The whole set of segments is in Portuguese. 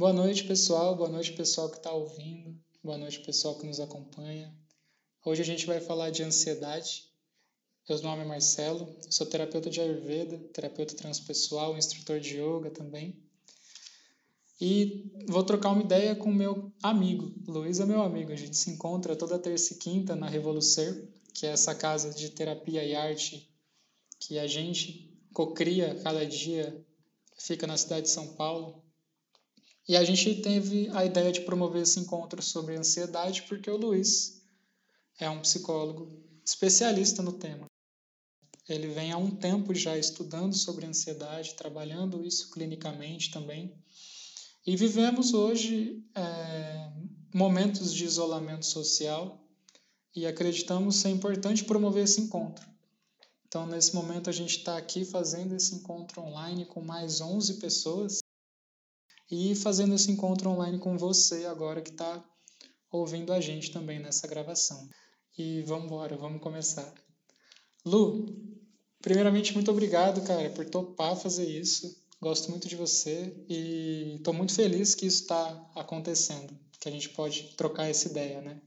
Boa noite, pessoal. Boa noite, pessoal que está ouvindo. Boa noite, pessoal que nos acompanha. Hoje a gente vai falar de ansiedade. Meu nome é Marcelo, sou terapeuta de Ayurveda, terapeuta transpessoal, instrutor de yoga também. E vou trocar uma ideia com meu amigo. Luiz é meu amigo. A gente se encontra toda terça e quinta na Revolucer, que é essa casa de terapia e arte que a gente cocria cada dia, fica na cidade de São Paulo. E a gente teve a ideia de promover esse encontro sobre ansiedade porque o Luiz é um psicólogo especialista no tema. Ele vem há um tempo já estudando sobre ansiedade, trabalhando isso clinicamente também. E vivemos hoje é, momentos de isolamento social e acreditamos ser importante promover esse encontro. Então, nesse momento, a gente está aqui fazendo esse encontro online com mais 11 pessoas e fazendo esse encontro online com você agora que está ouvindo a gente também nessa gravação. E vamos embora, vamos começar. Lu, primeiramente, muito obrigado, cara, por topar fazer isso. Gosto muito de você e estou muito feliz que isso está acontecendo, que a gente pode trocar essa ideia, né?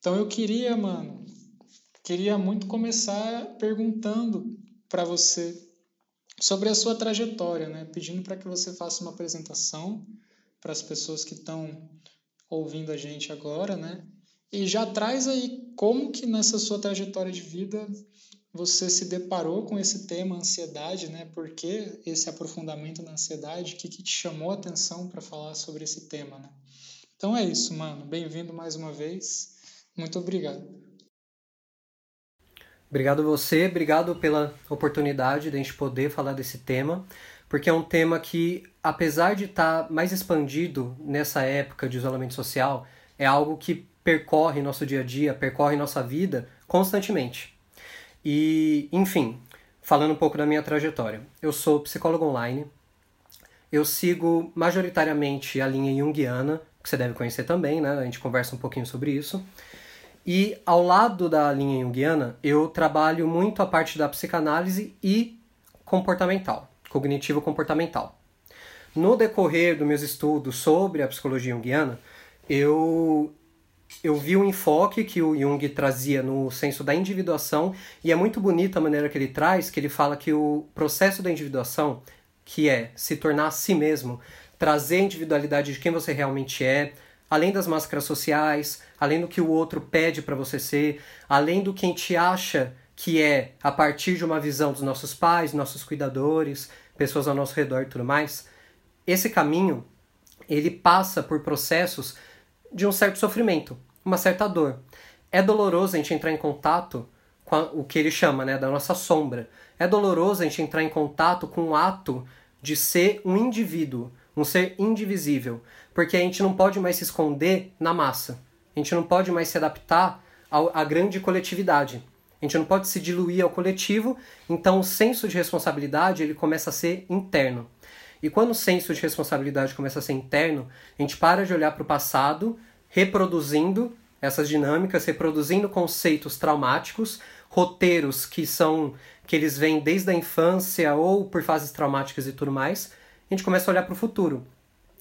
Então eu queria, mano, queria muito começar perguntando para você sobre a sua trajetória, né? pedindo para que você faça uma apresentação para as pessoas que estão ouvindo a gente agora, né? E já traz aí como que nessa sua trajetória de vida você se deparou com esse tema ansiedade, né? Por que esse aprofundamento na ansiedade? O que, que te chamou a atenção para falar sobre esse tema, né? Então é isso, mano. Bem-vindo mais uma vez. Muito obrigado. Obrigado você, obrigado pela oportunidade de a gente poder falar desse tema, porque é um tema que, apesar de estar tá mais expandido nessa época de isolamento social, é algo que percorre nosso dia a dia, percorre nossa vida constantemente. E, enfim, falando um pouco da minha trajetória. Eu sou psicólogo online, eu sigo majoritariamente a linha junguiana, que você deve conhecer também, né? A gente conversa um pouquinho sobre isso. E ao lado da linha junguiana, eu trabalho muito a parte da psicanálise e comportamental, cognitivo-comportamental. No decorrer dos meus estudos sobre a psicologia junguiana, eu, eu vi o enfoque que o Jung trazia no senso da individuação, e é muito bonita a maneira que ele traz, que ele fala que o processo da individuação, que é se tornar a si mesmo, trazer a individualidade de quem você realmente é, além das máscaras sociais, além do que o outro pede para você ser, além do que a gente acha que é a partir de uma visão dos nossos pais, nossos cuidadores, pessoas ao nosso redor e tudo mais, esse caminho ele passa por processos de um certo sofrimento, uma certa dor. É doloroso a gente entrar em contato com a, o que ele chama né, da nossa sombra. É doloroso a gente entrar em contato com o ato de ser um indivíduo, um ser indivisível, porque a gente não pode mais se esconder na massa. A gente não pode mais se adaptar à grande coletividade. A gente não pode se diluir ao coletivo, então o senso de responsabilidade ele começa a ser interno. E quando o senso de responsabilidade começa a ser interno, a gente para de olhar para o passado, reproduzindo essas dinâmicas, reproduzindo conceitos traumáticos, roteiros que são que eles vêm desde a infância ou por fases traumáticas e tudo mais. A gente começa a olhar para o futuro.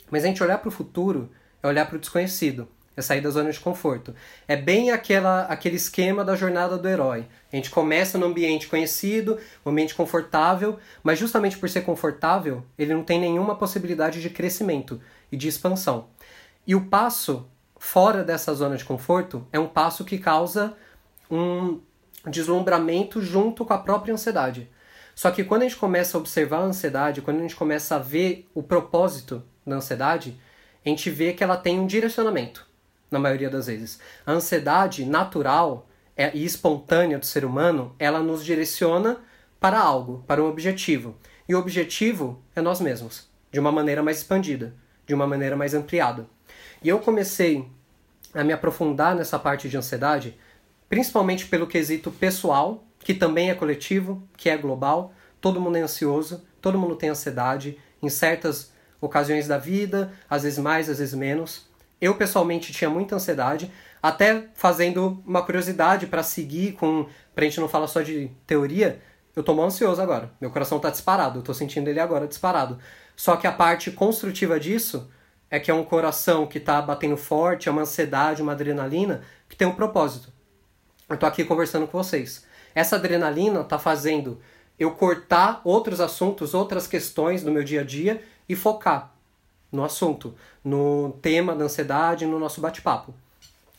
Mas a gente olhar para o futuro é olhar para o desconhecido, é sair da zona de conforto. É bem aquela, aquele esquema da jornada do herói. A gente começa no ambiente conhecido, um ambiente confortável, mas justamente por ser confortável, ele não tem nenhuma possibilidade de crescimento e de expansão. E o passo fora dessa zona de conforto é um passo que causa um deslumbramento junto com a própria ansiedade. Só que quando a gente começa a observar a ansiedade, quando a gente começa a ver o propósito da ansiedade, a gente vê que ela tem um direcionamento, na maioria das vezes. A ansiedade natural é, e espontânea do ser humano, ela nos direciona para algo, para um objetivo. E o objetivo é nós mesmos, de uma maneira mais expandida, de uma maneira mais ampliada. E eu comecei a me aprofundar nessa parte de ansiedade, principalmente pelo quesito pessoal, que também é coletivo, que é global. Todo mundo é ansioso, todo mundo tem ansiedade em certas ocasiões da vida, às vezes mais, às vezes menos. Eu pessoalmente tinha muita ansiedade, até fazendo uma curiosidade para seguir com, pra gente não falar só de teoria, eu tô mal ansioso agora. Meu coração tá disparado, eu tô sentindo ele agora disparado. Só que a parte construtiva disso é que é um coração que está batendo forte, é uma ansiedade, uma adrenalina que tem um propósito. Eu estou aqui conversando com vocês. Essa adrenalina está fazendo eu cortar outros assuntos, outras questões no meu dia a dia e focar no assunto, no tema da ansiedade, no nosso bate-papo.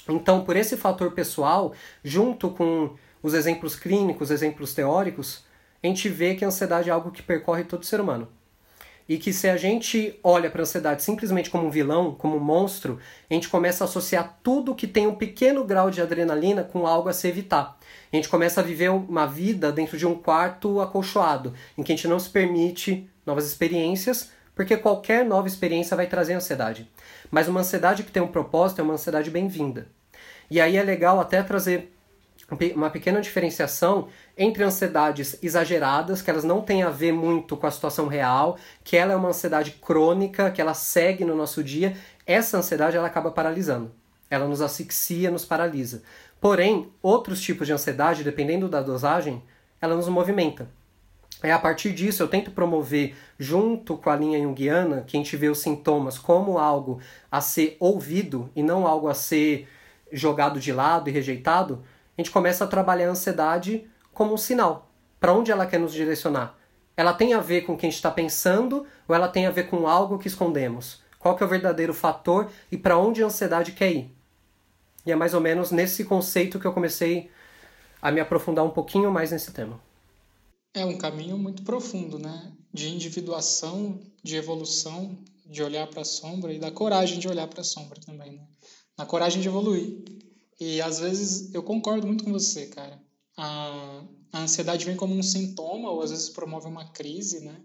Então, por esse fator pessoal, junto com os exemplos clínicos, exemplos teóricos, a gente vê que a ansiedade é algo que percorre todo ser humano. E que se a gente olha para a ansiedade simplesmente como um vilão, como um monstro, a gente começa a associar tudo que tem um pequeno grau de adrenalina com algo a se evitar. A gente começa a viver uma vida dentro de um quarto acolchoado, em que a gente não se permite novas experiências, porque qualquer nova experiência vai trazer ansiedade. Mas uma ansiedade que tem um propósito é uma ansiedade bem-vinda. E aí é legal até trazer uma pequena diferenciação entre ansiedades exageradas, que elas não têm a ver muito com a situação real, que ela é uma ansiedade crônica, que ela segue no nosso dia. Essa ansiedade ela acaba paralisando. Ela nos asfixia, nos paralisa. Porém, outros tipos de ansiedade, dependendo da dosagem, ela nos movimenta. É a partir disso eu tento promover, junto com a linha junguiana, que a gente vê os sintomas como algo a ser ouvido e não algo a ser jogado de lado e rejeitado, a gente começa a trabalhar a ansiedade como um sinal. Para onde ela quer nos direcionar? Ela tem a ver com o que a gente está pensando ou ela tem a ver com algo que escondemos? Qual que é o verdadeiro fator e para onde a ansiedade quer ir? E é mais ou menos nesse conceito que eu comecei a me aprofundar um pouquinho mais nesse tema. É um caminho muito profundo, né? De individuação, de evolução, de olhar para a sombra e da coragem de olhar para a sombra também, né? Na coragem de evoluir. E às vezes eu concordo muito com você, cara. A, a ansiedade vem como um sintoma ou às vezes promove uma crise, né?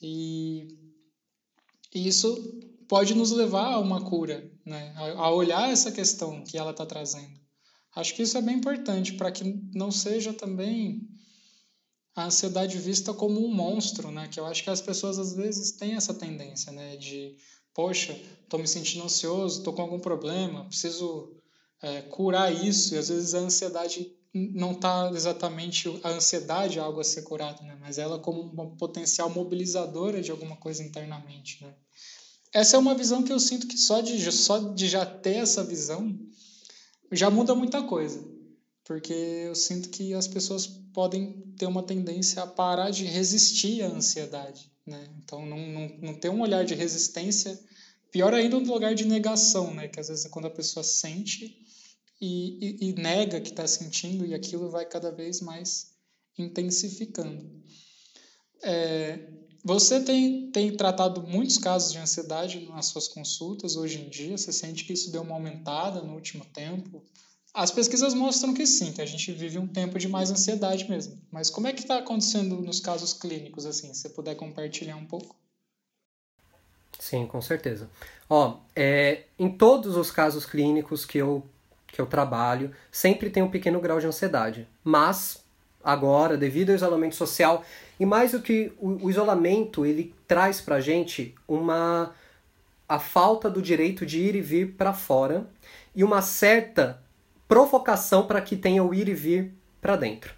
E, e isso pode nos levar a uma cura, né? A, a olhar essa questão que ela está trazendo. Acho que isso é bem importante para que não seja também a ansiedade vista como um monstro, né? Que eu acho que as pessoas às vezes têm essa tendência, né? De, poxa, estou me sentindo ansioso, estou com algum problema, preciso é, curar isso. E às vezes a ansiedade não está exatamente a ansiedade é algo a ser curado, né? Mas ela como uma potencial mobilizadora de alguma coisa internamente, né? Essa é uma visão que eu sinto que só de só de já ter essa visão já muda muita coisa porque eu sinto que as pessoas podem ter uma tendência a parar de resistir à ansiedade, né? Então, não, não, não ter um olhar de resistência, pior ainda no lugar de negação, né? Que às vezes é quando a pessoa sente e, e, e nega que está sentindo e aquilo vai cada vez mais intensificando. É, você tem, tem tratado muitos casos de ansiedade nas suas consultas hoje em dia? Você sente que isso deu uma aumentada no último tempo? As pesquisas mostram que sim, que a gente vive um tempo de mais ansiedade mesmo. Mas como é que está acontecendo nos casos clínicos, assim? Se você puder compartilhar um pouco. Sim, com certeza. Ó, é, em todos os casos clínicos que eu, que eu trabalho, sempre tem um pequeno grau de ansiedade. Mas, agora, devido ao isolamento social, e mais do que o, o isolamento, ele traz pra gente uma a falta do direito de ir e vir para fora e uma certa provocação para que tenha o ir e vir para dentro.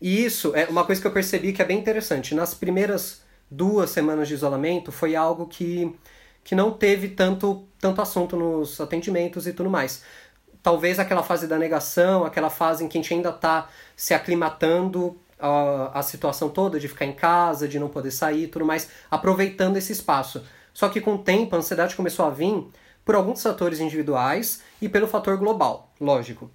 E isso é uma coisa que eu percebi que é bem interessante. Nas primeiras duas semanas de isolamento foi algo que, que não teve tanto, tanto assunto nos atendimentos e tudo mais. Talvez aquela fase da negação, aquela fase em que a gente ainda está se aclimatando a, a situação toda de ficar em casa, de não poder sair tudo mais, aproveitando esse espaço. Só que com o tempo a ansiedade começou a vir por alguns fatores individuais e pelo fator global, lógico.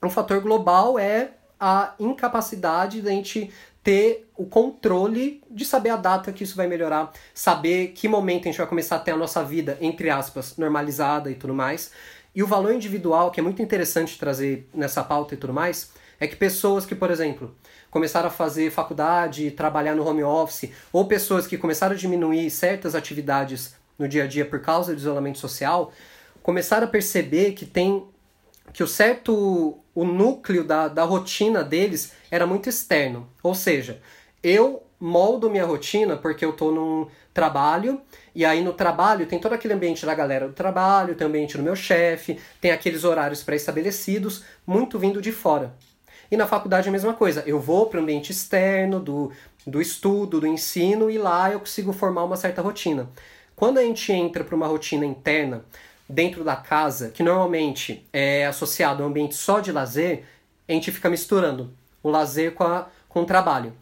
Um fator global é a incapacidade da gente ter o controle de saber a data que isso vai melhorar, saber que momento a gente vai começar a ter a nossa vida, entre aspas, normalizada e tudo mais. E o valor individual, que é muito interessante trazer nessa pauta e tudo mais, é que pessoas que, por exemplo, começaram a fazer faculdade, trabalhar no home office, ou pessoas que começaram a diminuir certas atividades no dia a dia por causa do isolamento social, começaram a perceber que tem que o certo o núcleo da, da rotina deles era muito externo. Ou seja, eu moldo minha rotina porque eu estou num trabalho e aí no trabalho tem todo aquele ambiente da galera do trabalho, tem o ambiente do meu chefe, tem aqueles horários pré-estabelecidos, muito vindo de fora. E na faculdade a mesma coisa. Eu vou para o ambiente externo, do, do estudo, do ensino, e lá eu consigo formar uma certa rotina. Quando a gente entra para uma rotina interna dentro da casa, que normalmente é associado a um ambiente só de lazer, a gente fica misturando o lazer com, a, com o trabalho.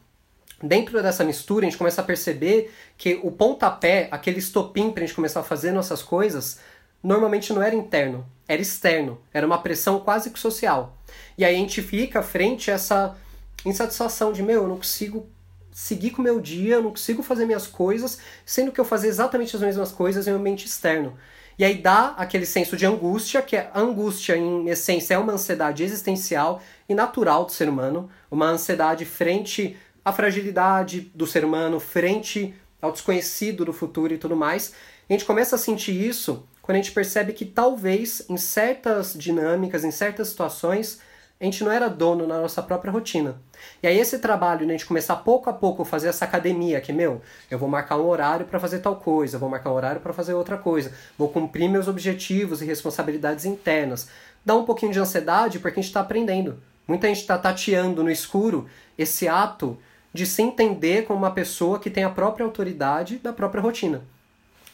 Dentro dessa mistura, a gente começa a perceber que o pontapé, aquele estopim para a gente começar a fazer nossas coisas, normalmente não era interno, era externo, era uma pressão quase que social. E aí a gente fica frente a essa insatisfação de, meu, eu não consigo seguir com o meu dia, eu não consigo fazer minhas coisas, sendo que eu fazer exatamente as mesmas coisas em um ambiente externo. E aí dá aquele senso de angústia, que é, a angústia, em essência, é uma ansiedade existencial e natural do ser humano, uma ansiedade frente à fragilidade do ser humano, frente ao desconhecido do futuro e tudo mais. E a gente começa a sentir isso quando a gente percebe que talvez em certas dinâmicas, em certas situações, a gente não era dono na nossa própria rotina. E aí esse trabalho, né, a gente começar pouco a pouco fazer essa academia, que, meu, eu vou marcar um horário para fazer tal coisa, vou marcar um horário para fazer outra coisa, vou cumprir meus objetivos e responsabilidades internas. Dá um pouquinho de ansiedade porque a gente está aprendendo. Muita gente está tateando no escuro esse ato de se entender como uma pessoa que tem a própria autoridade da própria rotina.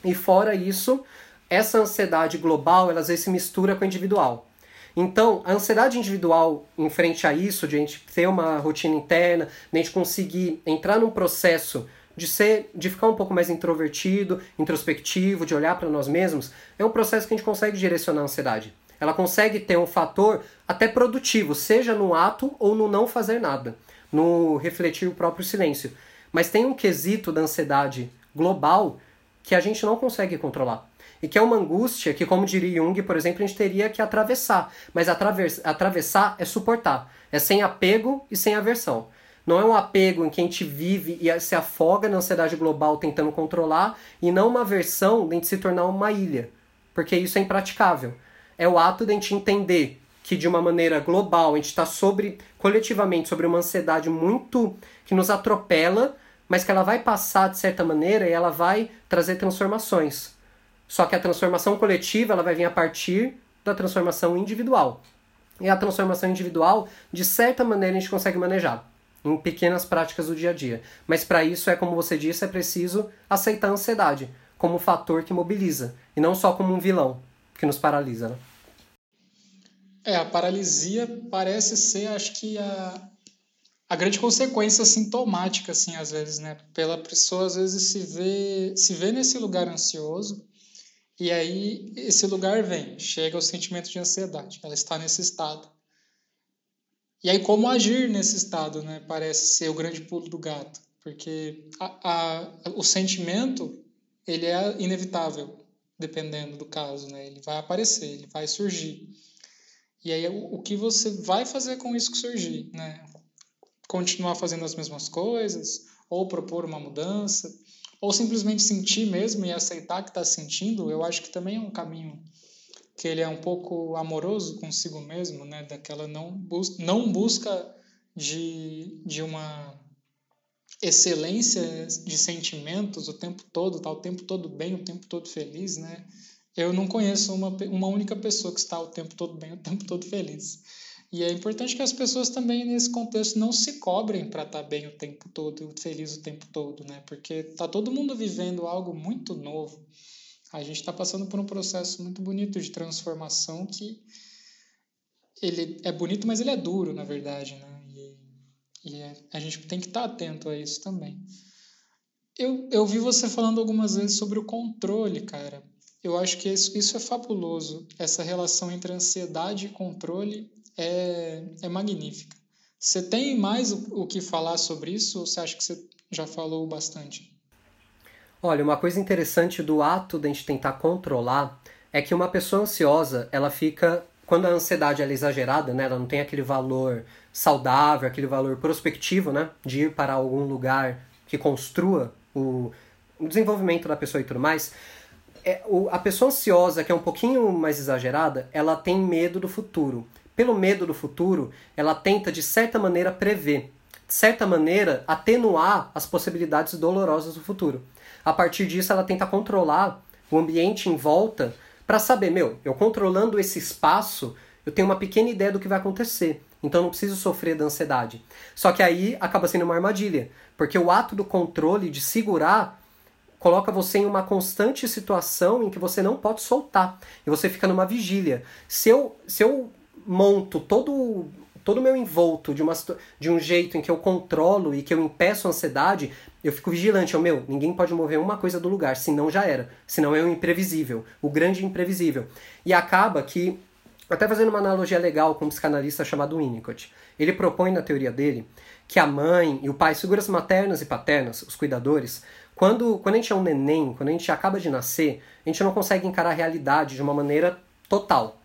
E fora isso, essa ansiedade global, ela às vezes se mistura com a individual. Então, a ansiedade individual em frente a isso, de a gente ter uma rotina interna, de a gente conseguir entrar num processo de ser, de ficar um pouco mais introvertido, introspectivo, de olhar para nós mesmos, é um processo que a gente consegue direcionar a ansiedade. Ela consegue ter um fator até produtivo, seja no ato ou no não fazer nada, no refletir o próprio silêncio. Mas tem um quesito da ansiedade global que a gente não consegue controlar e que é uma angústia que, como diria Jung, por exemplo, a gente teria que atravessar. Mas atravessar é suportar, é sem apego e sem aversão. Não é um apego em que a gente vive e se afoga na ansiedade global tentando controlar, e não uma aversão de a gente se tornar uma ilha, porque isso é impraticável. É o ato de a gente entender que de uma maneira global a gente está sobre coletivamente sobre uma ansiedade muito que nos atropela, mas que ela vai passar de certa maneira e ela vai trazer transformações. Só que a transformação coletiva ela vai vir a partir da transformação individual. E a transformação individual, de certa maneira, a gente consegue manejar em pequenas práticas do dia a dia. Mas para isso é como você disse, é preciso aceitar a ansiedade como um fator que mobiliza e não só como um vilão que nos paralisa. Né? É, a paralisia parece ser, acho que a, a grande consequência sintomática, assim, às vezes, né? Pela pessoa, às vezes, se vê, se vê nesse lugar ansioso e aí esse lugar vem, chega o sentimento de ansiedade, ela está nesse estado. E aí como agir nesse estado, né? Parece ser o grande pulo do gato, porque a, a, o sentimento ele é inevitável, dependendo do caso, né? Ele vai aparecer, ele vai surgir. E aí o, o que você vai fazer com isso que surgir, né? Continuar fazendo as mesmas coisas ou propor uma mudança ou simplesmente sentir mesmo e aceitar que está sentindo, eu acho que também é um caminho que ele é um pouco amoroso consigo mesmo, né? Daquela não, bus não busca de, de uma excelência de sentimentos o tempo todo, tá o tempo todo bem, o tempo todo feliz, né? Eu não conheço uma, uma única pessoa que está o tempo todo bem, o tempo todo feliz. E é importante que as pessoas também, nesse contexto, não se cobrem para estar tá bem o tempo todo, feliz o tempo todo, né? Porque tá todo mundo vivendo algo muito novo. A gente está passando por um processo muito bonito de transformação que ele é bonito, mas ele é duro, na verdade, né? E, e é, a gente tem que estar tá atento a isso também. Eu, eu vi você falando algumas vezes sobre o controle, cara. Eu acho que isso, isso é fabuloso, essa relação entre ansiedade e controle é, é magnífica. Você tem mais o, o que falar sobre isso ou você acha que você já falou bastante? Olha, uma coisa interessante do ato de a gente tentar controlar é que uma pessoa ansiosa, ela fica quando a ansiedade é exagerada, né, ela não tem aquele valor saudável, aquele valor prospectivo, né, de ir para algum lugar que construa o, o desenvolvimento da pessoa e tudo mais, é, o, a pessoa ansiosa, que é um pouquinho mais exagerada, ela tem medo do futuro pelo medo do futuro, ela tenta de certa maneira prever, de certa maneira atenuar as possibilidades dolorosas do futuro. A partir disso, ela tenta controlar o ambiente em volta para saber, meu, eu controlando esse espaço, eu tenho uma pequena ideia do que vai acontecer. então não preciso sofrer da ansiedade. Só que aí acaba sendo uma armadilha, porque o ato do controle, de segurar, coloca você em uma constante situação em que você não pode soltar, e você fica numa vigília. Se eu, se eu monto todo todo o meu envolto de, uma, de um jeito em que eu controlo e que eu impeço a ansiedade, eu fico vigilante. Eu, meu, ninguém pode mover uma coisa do lugar, senão já era. Senão é o imprevisível, o grande imprevisível. E acaba que, até fazendo uma analogia legal com um psicanalista chamado Winnicott, ele propõe na teoria dele que a mãe e o pai, figuras maternas e paternas, os cuidadores, quando, quando a gente é um neném, quando a gente acaba de nascer, a gente não consegue encarar a realidade de uma maneira total.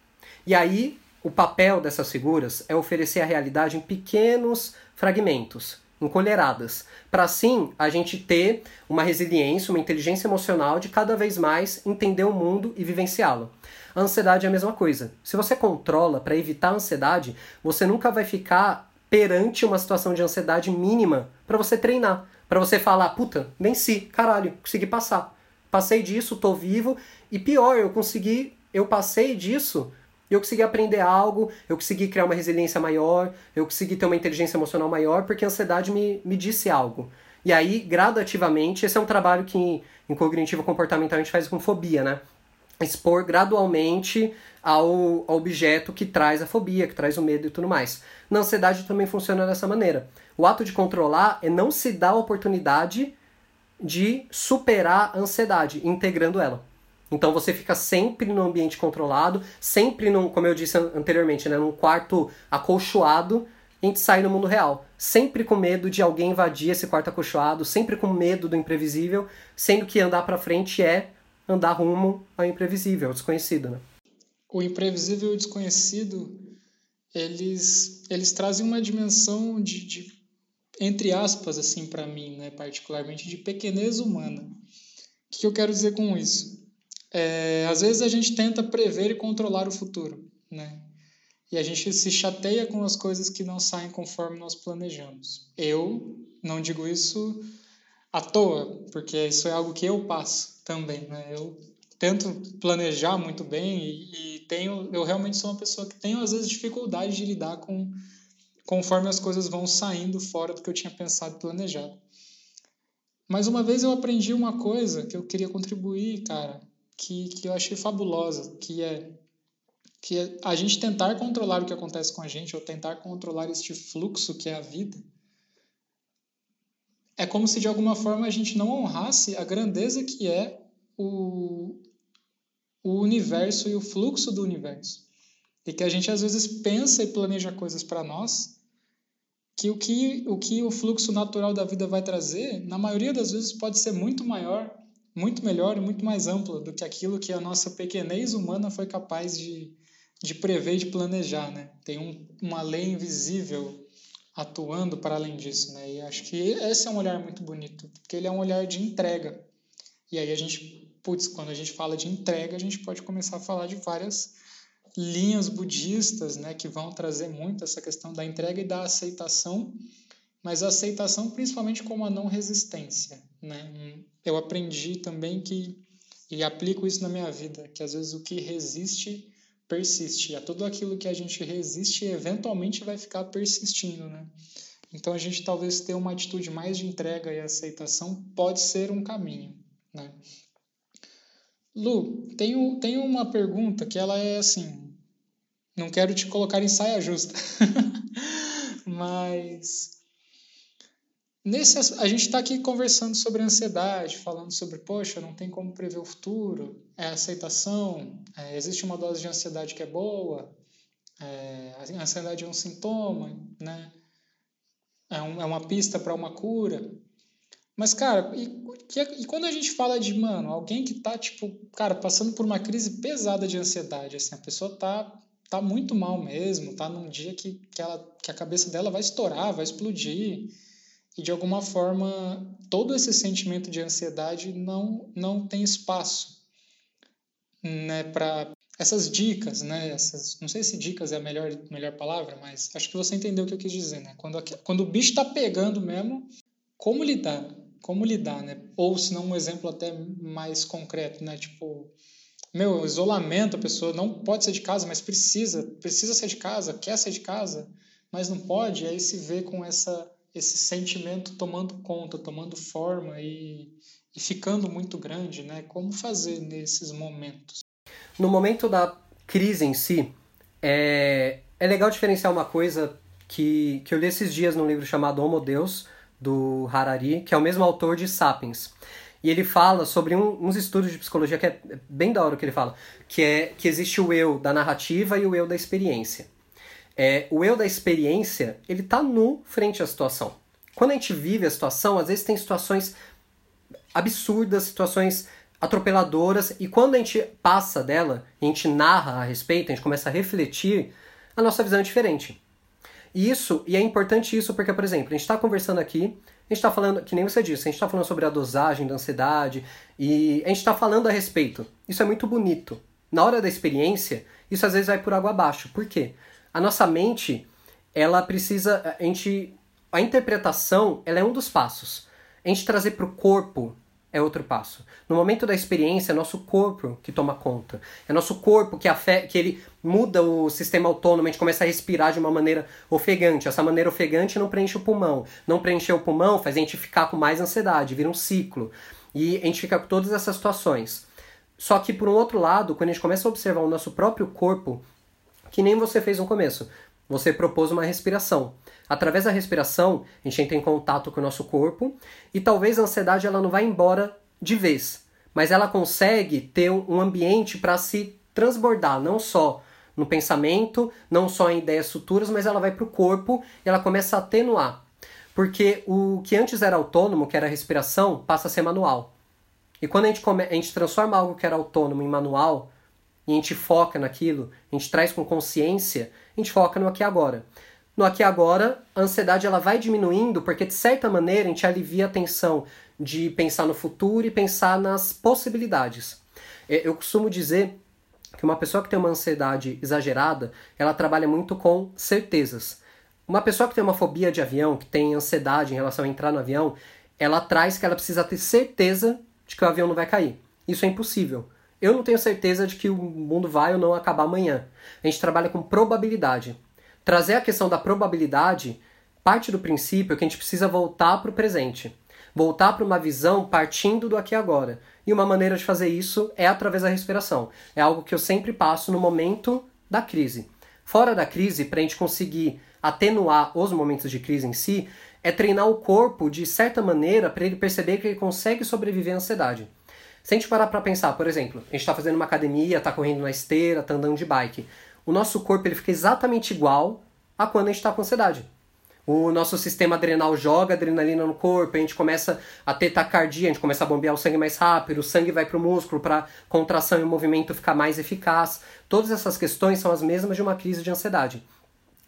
E aí o papel dessas figuras é oferecer a realidade em pequenos fragmentos, encolheradas, para assim a gente ter uma resiliência, uma inteligência emocional de cada vez mais entender o mundo e vivenciá-lo. A ansiedade é a mesma coisa. Se você controla para evitar a ansiedade, você nunca vai ficar perante uma situação de ansiedade mínima para você treinar, para você falar, puta, venci, caralho, consegui passar. Passei disso, tô vivo e pior, eu consegui, eu passei disso e eu consegui aprender algo, eu consegui criar uma resiliência maior, eu consegui ter uma inteligência emocional maior, porque a ansiedade me, me disse algo. E aí, gradativamente, esse é um trabalho que em cognitivo comportamental a gente faz com fobia, né? Expor gradualmente ao, ao objeto que traz a fobia, que traz o medo e tudo mais. Na ansiedade também funciona dessa maneira. O ato de controlar é não se dar a oportunidade de superar a ansiedade, integrando ela. Então você fica sempre no ambiente controlado, sempre num, como eu disse anteriormente, né, num quarto acolchoado, e a gente sai no mundo real. Sempre com medo de alguém invadir esse quarto acolchoado, sempre com medo do imprevisível, sendo que andar para frente é andar rumo ao imprevisível, ao desconhecido, né? O imprevisível e o desconhecido, eles, eles trazem uma dimensão de, de entre aspas, assim, para mim, né, particularmente, de pequenez humana. O que eu quero dizer com isso? É, às vezes a gente tenta prever e controlar o futuro, né? E a gente se chateia com as coisas que não saem conforme nós planejamos. Eu não digo isso à toa, porque isso é algo que eu passo também, né? Eu tento planejar muito bem e, e tenho, eu realmente sou uma pessoa que tenho às vezes dificuldade de lidar com conforme as coisas vão saindo fora do que eu tinha pensado e planejado. Mas uma vez eu aprendi uma coisa que eu queria contribuir, cara, que, que eu achei fabulosa, que é que é a gente tentar controlar o que acontece com a gente ou tentar controlar este fluxo que é a vida é como se de alguma forma a gente não honrasse a grandeza que é o, o universo e o fluxo do universo. E que a gente às vezes pensa e planeja coisas para nós que o, que o que o fluxo natural da vida vai trazer, na maioria das vezes pode ser muito maior muito melhor e muito mais ampla do que aquilo que a nossa pequenez humana foi capaz de, de prever e de planejar, né? Tem um, uma lei invisível atuando para além disso, né? E acho que esse é um olhar muito bonito, porque ele é um olhar de entrega. E aí a gente, putz, quando a gente fala de entrega, a gente pode começar a falar de várias linhas budistas, né, que vão trazer muito essa questão da entrega e da aceitação, mas a aceitação principalmente como a não resistência, né? Eu aprendi também que, e aplico isso na minha vida, que às vezes o que resiste, persiste. A tudo aquilo que a gente resiste, eventualmente vai ficar persistindo, né? Então a gente talvez ter uma atitude mais de entrega e aceitação pode ser um caminho, né? Lu, tenho, tenho uma pergunta que ela é assim, não quero te colocar em saia justa, mas Nesse, a gente está aqui conversando sobre ansiedade, falando sobre, poxa, não tem como prever o futuro, é aceitação, é, existe uma dose de ansiedade que é boa, é, a ansiedade é um sintoma, né? É, um, é uma pista para uma cura. Mas, cara, e, e, quando a gente fala de, mano, alguém que tá, tipo, cara, passando por uma crise pesada de ansiedade, assim, a pessoa tá, tá muito mal mesmo, tá num dia que, que, ela, que a cabeça dela vai estourar, vai explodir e de alguma forma todo esse sentimento de ansiedade não não tem espaço né para essas dicas né essas não sei se dicas é a melhor melhor palavra mas acho que você entendeu o que eu quis dizer né? Quando quando o bicho está pegando mesmo como lidar? Como lidar né? Ou se não um exemplo até mais concreto né? Tipo meu isolamento a pessoa não pode sair de casa mas precisa precisa sair de casa quer sair de casa mas não pode, aí se vê com essa, esse sentimento tomando conta, tomando forma e, e ficando muito grande, né? Como fazer nesses momentos? No momento da crise em si, é, é legal diferenciar uma coisa que, que eu li esses dias num livro chamado Homo Deus, do Harari, que é o mesmo autor de Sapiens. E ele fala sobre um, uns estudos de psicologia que é bem da hora o que ele fala, que é que existe o eu da narrativa e o eu da experiência. É, o eu da experiência, ele tá nu frente à situação. Quando a gente vive a situação, às vezes tem situações absurdas, situações atropeladoras, e quando a gente passa dela, a gente narra a respeito, a gente começa a refletir, a nossa visão é diferente. E isso, e é importante isso porque, por exemplo, a gente está conversando aqui, a gente está falando, que nem você disse, a gente está falando sobre a dosagem da ansiedade, e a gente está falando a respeito. Isso é muito bonito. Na hora da experiência, isso às vezes vai por água abaixo. Por quê? A nossa mente, ela precisa, a gente, a interpretação, ela é um dos passos. A gente trazer para o corpo é outro passo. No momento da experiência, é nosso corpo que toma conta. É nosso corpo que, afe que ele muda o sistema autônomo, a gente começa a respirar de uma maneira ofegante. Essa maneira ofegante não preenche o pulmão. Não preencher o pulmão faz a gente ficar com mais ansiedade, vira um ciclo. E a gente fica com todas essas situações. Só que, por um outro lado, quando a gente começa a observar o nosso próprio corpo, que nem você fez no começo, você propôs uma respiração. Através da respiração, a gente entra em contato com o nosso corpo e talvez a ansiedade ela não vai embora de vez, mas ela consegue ter um ambiente para se transbordar, não só no pensamento, não só em ideias futuras, mas ela vai para o corpo e ela começa a atenuar. Porque o que antes era autônomo, que era a respiração, passa a ser manual. E quando a gente, come, a gente transforma algo que era autônomo em manual, e a gente foca naquilo, a gente traz com consciência, a gente foca no aqui e agora. No aqui e agora, a ansiedade ela vai diminuindo porque, de certa maneira, a gente alivia a tensão de pensar no futuro e pensar nas possibilidades. É, eu costumo dizer que uma pessoa que tem uma ansiedade exagerada, ela trabalha muito com certezas. Uma pessoa que tem uma fobia de avião, que tem ansiedade em relação a entrar no avião, ela traz que ela precisa ter certeza de que o avião não vai cair. Isso é impossível. Eu não tenho certeza de que o mundo vai ou não acabar amanhã. A gente trabalha com probabilidade trazer a questão da probabilidade parte do princípio que a gente precisa voltar para o presente. Voltar para uma visão partindo do aqui e agora. E uma maneira de fazer isso é através da respiração. É algo que eu sempre passo no momento da crise. Fora da crise, para a gente conseguir atenuar os momentos de crise em si, é treinar o corpo de certa maneira para ele perceber que ele consegue sobreviver à ansiedade. Se a gente parar para pensar, por exemplo, a gente está fazendo uma academia, está correndo na esteira, está andando de bike o nosso corpo ele fica exatamente igual a quando a gente está com ansiedade. O nosso sistema adrenal joga adrenalina no corpo, a gente começa a ter taquicardia, a gente começa a bombear o sangue mais rápido, o sangue vai para o músculo para contração e o movimento ficar mais eficaz. Todas essas questões são as mesmas de uma crise de ansiedade.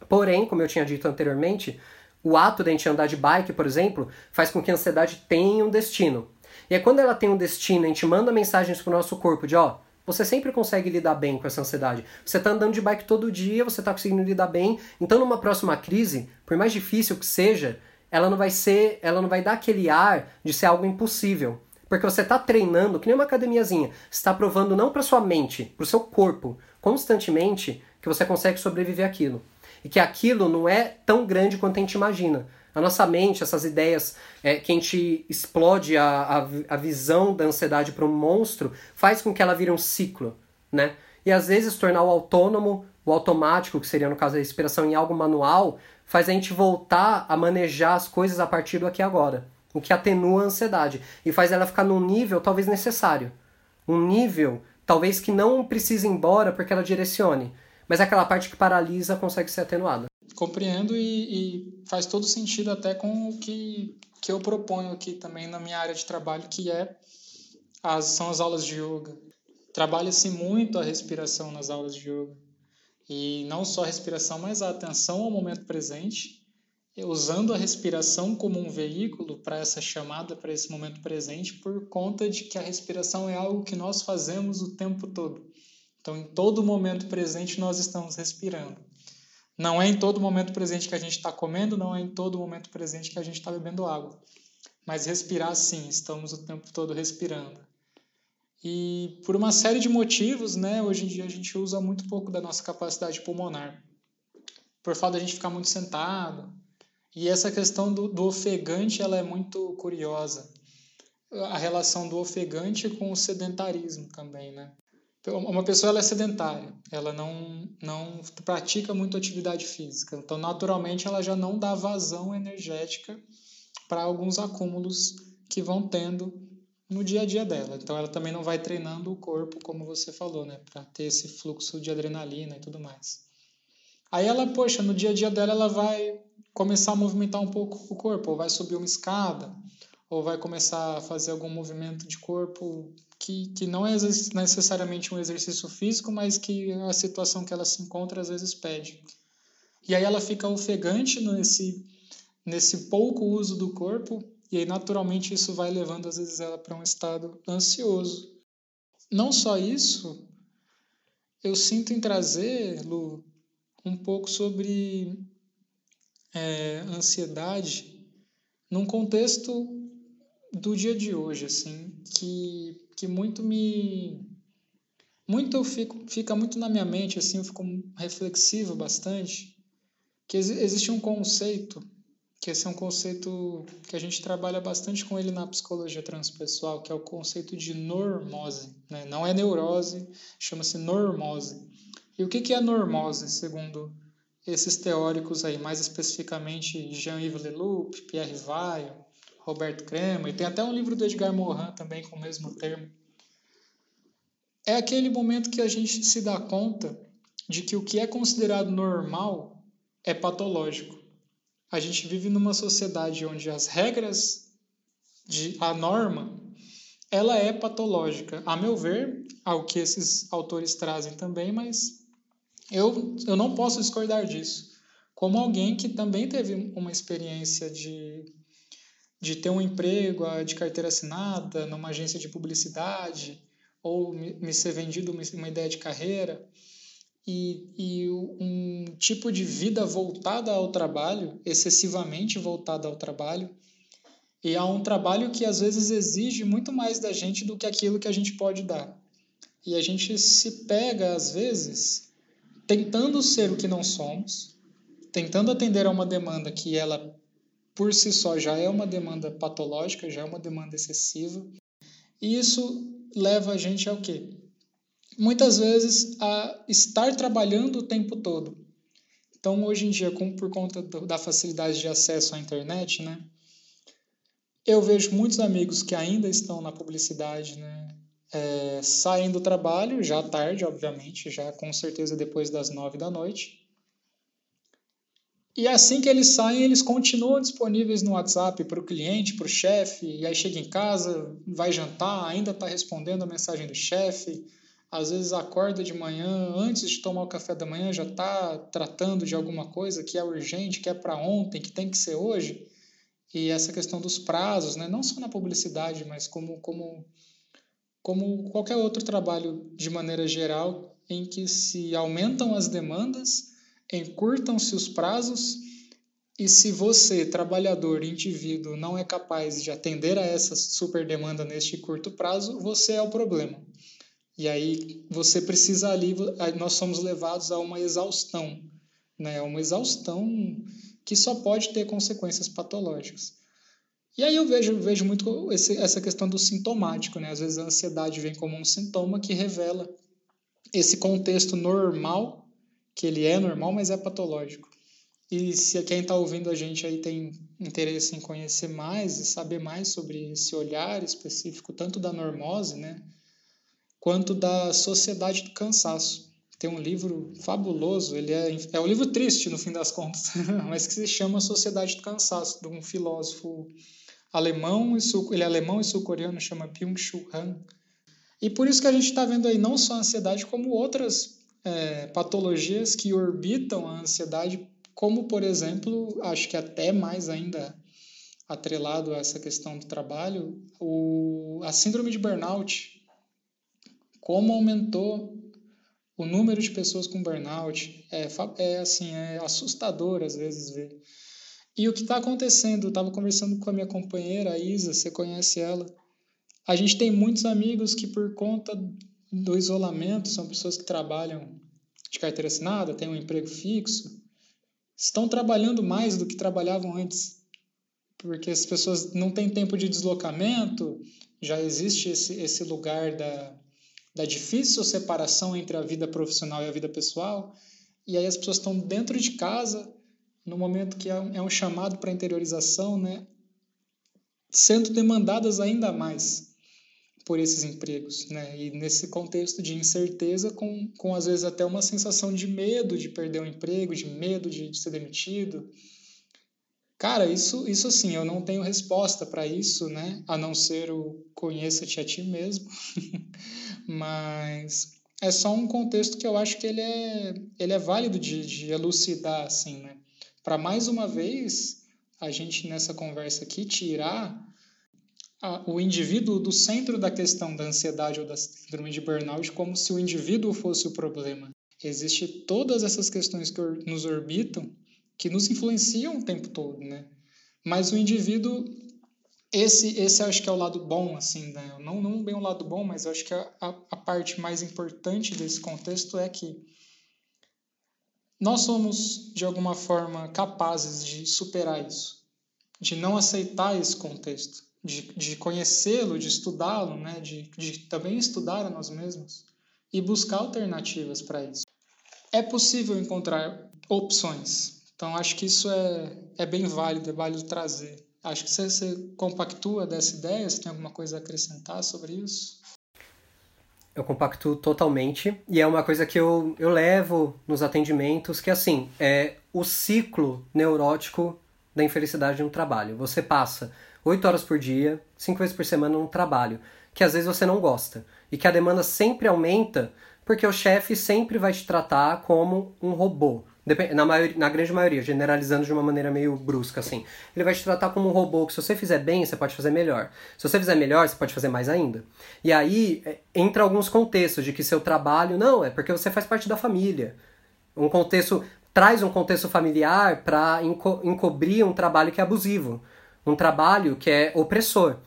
Porém, como eu tinha dito anteriormente, o ato de a gente andar de bike, por exemplo, faz com que a ansiedade tenha um destino. E é quando ela tem um destino, a gente manda mensagens para o nosso corpo de, ó, você sempre consegue lidar bem com essa ansiedade. Você está andando de bike todo dia, você está conseguindo lidar bem. Então, numa próxima crise, por mais difícil que seja, ela não vai ser, ela não vai dar aquele ar de ser algo impossível. Porque você está treinando, que nem uma academiazinha. Está provando não para sua mente, para o seu corpo, constantemente, que você consegue sobreviver aquilo. E que aquilo não é tão grande quanto a gente imagina. A nossa mente, essas ideias é, que a gente explode a, a, a visão da ansiedade para um monstro, faz com que ela vire um ciclo, né? E às vezes tornar o autônomo, o automático, que seria no caso da respiração, em algo manual, faz a gente voltar a manejar as coisas a partir do aqui e agora. O que atenua a ansiedade e faz ela ficar num nível talvez necessário. Um nível talvez que não precise ir embora porque ela direcione, mas aquela parte que paralisa consegue ser atenuada compreendo e, e, faz todo sentido até com o que, que eu proponho aqui também na minha área de trabalho, que é as, são as aulas de yoga. Trabalha-se muito a respiração nas aulas de yoga. E não só a respiração, mas a atenção ao momento presente, usando a respiração como um veículo para essa chamada, para esse momento presente, por conta de que a respiração é algo que nós fazemos o tempo todo. Então, em todo momento presente, nós estamos respirando. Não é em todo momento presente que a gente está comendo, não é em todo momento presente que a gente está bebendo água. Mas respirar, sim, estamos o tempo todo respirando. E por uma série de motivos, né, hoje em dia a gente usa muito pouco da nossa capacidade pulmonar. por fato a gente ficar muito sentado. E essa questão do, do ofegante ela é muito curiosa. A relação do ofegante com o sedentarismo também, né? Uma pessoa ela é sedentária, ela não, não pratica muito atividade física, então naturalmente ela já não dá vazão energética para alguns acúmulos que vão tendo no dia a dia dela. Então ela também não vai treinando o corpo, como você falou, né, para ter esse fluxo de adrenalina e tudo mais. Aí ela, poxa, no dia a dia dela ela vai começar a movimentar um pouco o corpo, ou vai subir uma escada, ou vai começar a fazer algum movimento de corpo que, que não é necessariamente um exercício físico, mas que a situação que ela se encontra às vezes pede. E aí ela fica ofegante nesse, nesse pouco uso do corpo, e aí naturalmente isso vai levando às vezes ela para um estado ansioso. Não só isso, eu sinto em trazer, Lu, um pouco sobre é, ansiedade num contexto do dia de hoje, assim, que, que muito me muito eu fico fica muito na minha mente, assim, eu fico reflexivo bastante, que ex, existe um conceito que esse é um conceito que a gente trabalha bastante com ele na psicologia transpessoal, que é o conceito de normose, né? Não é neurose, chama-se normose. E o que que é normose, segundo esses teóricos aí, mais especificamente Jean-Yves Leloup, Pierre Weil, Roberto Crema, e tem até um livro do Edgar Morin também com o mesmo termo. É aquele momento que a gente se dá conta de que o que é considerado normal é patológico. A gente vive numa sociedade onde as regras de a norma ela é patológica, a meu ver, ao que esses autores trazem também, mas eu, eu não posso discordar disso. Como alguém que também teve uma experiência de, de ter um emprego de carteira assinada numa agência de publicidade, ou me, ser vendido uma, ideia de carreira, e, e um tipo de vida voltada ao trabalho, excessivamente voltada ao trabalho, e a um trabalho que às vezes exige muito mais da gente do que aquilo que a gente pode dar. E a gente se pega, às vezes, tentando ser o que não somos, tentando atender a uma demanda que ela por si só já é uma demanda patológica, já é uma demanda excessiva. E isso leva a gente ao quê? Muitas vezes a estar trabalhando o tempo todo. Então, hoje em dia, por conta da facilidade de acesso à internet, né, eu vejo muitos amigos que ainda estão na publicidade, né, é, do trabalho, já tarde, obviamente, já com certeza depois das nove da noite. E assim que eles saem, eles continuam disponíveis no WhatsApp para o cliente, para o chefe, e aí chega em casa, vai jantar, ainda está respondendo a mensagem do chefe, às vezes acorda de manhã, antes de tomar o café da manhã, já está tratando de alguma coisa que é urgente, que é para ontem, que tem que ser hoje. E essa questão dos prazos, né? não só na publicidade, mas como, como como qualquer outro trabalho de maneira geral, em que se aumentam as demandas, encurtam-se os prazos, e se você, trabalhador, indivíduo, não é capaz de atender a essa super demanda neste curto prazo, você é o problema. E aí você precisa ali, nós somos levados a uma exaustão, né? Uma exaustão que só pode ter consequências patológicas. E aí eu vejo, vejo muito esse, essa questão do sintomático, né? Às vezes a ansiedade vem como um sintoma que revela esse contexto normal, que ele é normal, mas é patológico. E se quem está ouvindo a gente aí tem interesse em conhecer mais e saber mais sobre esse olhar específico, tanto da normose, né? Quanto da sociedade do cansaço. Tem um livro fabuloso, ele é, é um livro triste no fim das contas, mas que se chama Sociedade do Cansaço, de um filósofo alemão e sul, ele é alemão e sul-coreano, chama Byung-Chul Han. E por isso que a gente está vendo aí não só a ansiedade, como outras é, patologias que orbitam a ansiedade, como, por exemplo, acho que até mais ainda atrelado a essa questão do trabalho, o, a síndrome de burnout. Como aumentou o número de pessoas com burnout. É, é assim, é assustador às vezes ver e o que está acontecendo? Eu estava conversando com a minha companheira, a Isa, você conhece ela. A gente tem muitos amigos que, por conta do isolamento, são pessoas que trabalham de carteira assinada, têm um emprego fixo, estão trabalhando mais do que trabalhavam antes. Porque as pessoas não têm tempo de deslocamento, já existe esse, esse lugar da, da difícil separação entre a vida profissional e a vida pessoal, e aí as pessoas estão dentro de casa, no momento que é um, é um chamado para interiorização, né? sendo demandadas ainda mais por esses empregos, né? E nesse contexto de incerteza, com, com às vezes até uma sensação de medo de perder o emprego, de medo de, de ser demitido. Cara, isso, isso assim, eu não tenho resposta para isso, né? A não ser o conheça-te a ti mesmo. Mas é só um contexto que eu acho que ele é, ele é válido de, de elucidar, assim, né? Para mais uma vez a gente nessa conversa aqui tirar o indivíduo do centro da questão da ansiedade ou da síndrome de burnout como se o indivíduo fosse o problema. Existem todas essas questões que nos orbitam que nos influenciam o tempo todo, né? Mas o indivíduo, esse, esse acho que é o lado bom, assim, né? Não, não bem o lado bom, mas acho que a, a, a parte mais importante desse contexto é que nós somos, de alguma forma, capazes de superar isso, de não aceitar esse contexto, de, de conhecê-lo, de estudá-lo, né? de, de também estudar a nós mesmos e buscar alternativas para isso. É possível encontrar opções, então acho que isso é, é bem válido, é válido trazer. Acho que você, você compactua dessa ideia, você tem alguma coisa a acrescentar sobre isso? Eu compacto totalmente. E é uma coisa que eu, eu levo nos atendimentos, que assim, é o ciclo neurótico da infelicidade no trabalho. Você passa oito horas por dia, cinco vezes por semana no trabalho, que às vezes você não gosta. E que a demanda sempre aumenta porque o chefe sempre vai te tratar como um robô na, maioria, na grande maioria, generalizando de uma maneira meio brusca, assim. Ele vai te tratar como um robô que se você fizer bem, você pode fazer melhor. Se você fizer melhor, você pode fazer mais ainda. E aí é, entra alguns contextos de que seu trabalho, não, é porque você faz parte da família. Um contexto, traz um contexto familiar para enco encobrir um trabalho que é abusivo. Um trabalho que é opressor.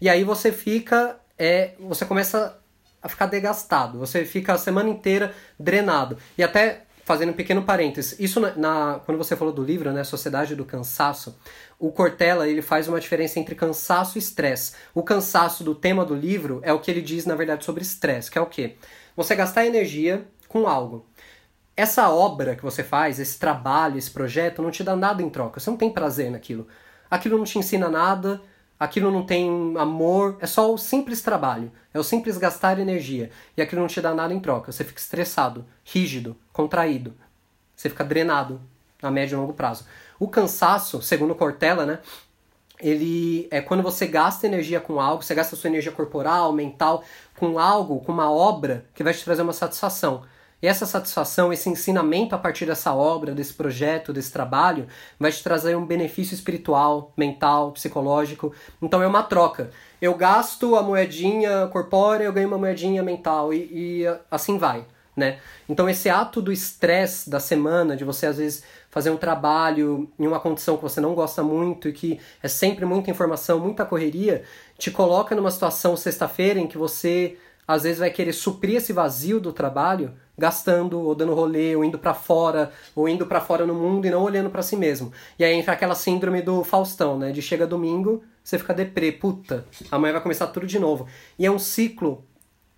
E aí você fica, é, você começa a ficar desgastado. Você fica a semana inteira drenado. E até fazendo um pequeno parênteses, isso na, na, quando você falou do livro, né, Sociedade do Cansaço, o Cortella ele faz uma diferença entre cansaço e estresse. O cansaço do tema do livro é o que ele diz, na verdade, sobre estresse, que é o quê? Você gastar energia com algo. Essa obra que você faz, esse trabalho, esse projeto, não te dá nada em troca. Você não tem prazer naquilo. Aquilo não te ensina nada, aquilo não tem amor, é só o simples trabalho, é o simples gastar energia, e aquilo não te dá nada em troca. Você fica estressado, rígido, contraído, você fica drenado a médio e longo prazo. O cansaço, segundo Cortella, né, ele é quando você gasta energia com algo, você gasta sua energia corporal, mental, com algo, com uma obra que vai te trazer uma satisfação. E essa satisfação, esse ensinamento a partir dessa obra, desse projeto, desse trabalho, vai te trazer um benefício espiritual, mental, psicológico. Então é uma troca. Eu gasto a moedinha corpórea, eu ganho uma moedinha mental e, e assim vai. Né? Então esse ato do estresse da semana, de você às vezes fazer um trabalho em uma condição que você não gosta muito e que é sempre muita informação, muita correria, te coloca numa situação sexta-feira em que você às vezes vai querer suprir esse vazio do trabalho gastando ou dando rolê ou indo para fora ou indo para fora no mundo e não olhando para si mesmo. E aí entra aquela síndrome do Faustão, né? De chega domingo, você fica deprê, puta, amanhã vai começar tudo de novo. E é um ciclo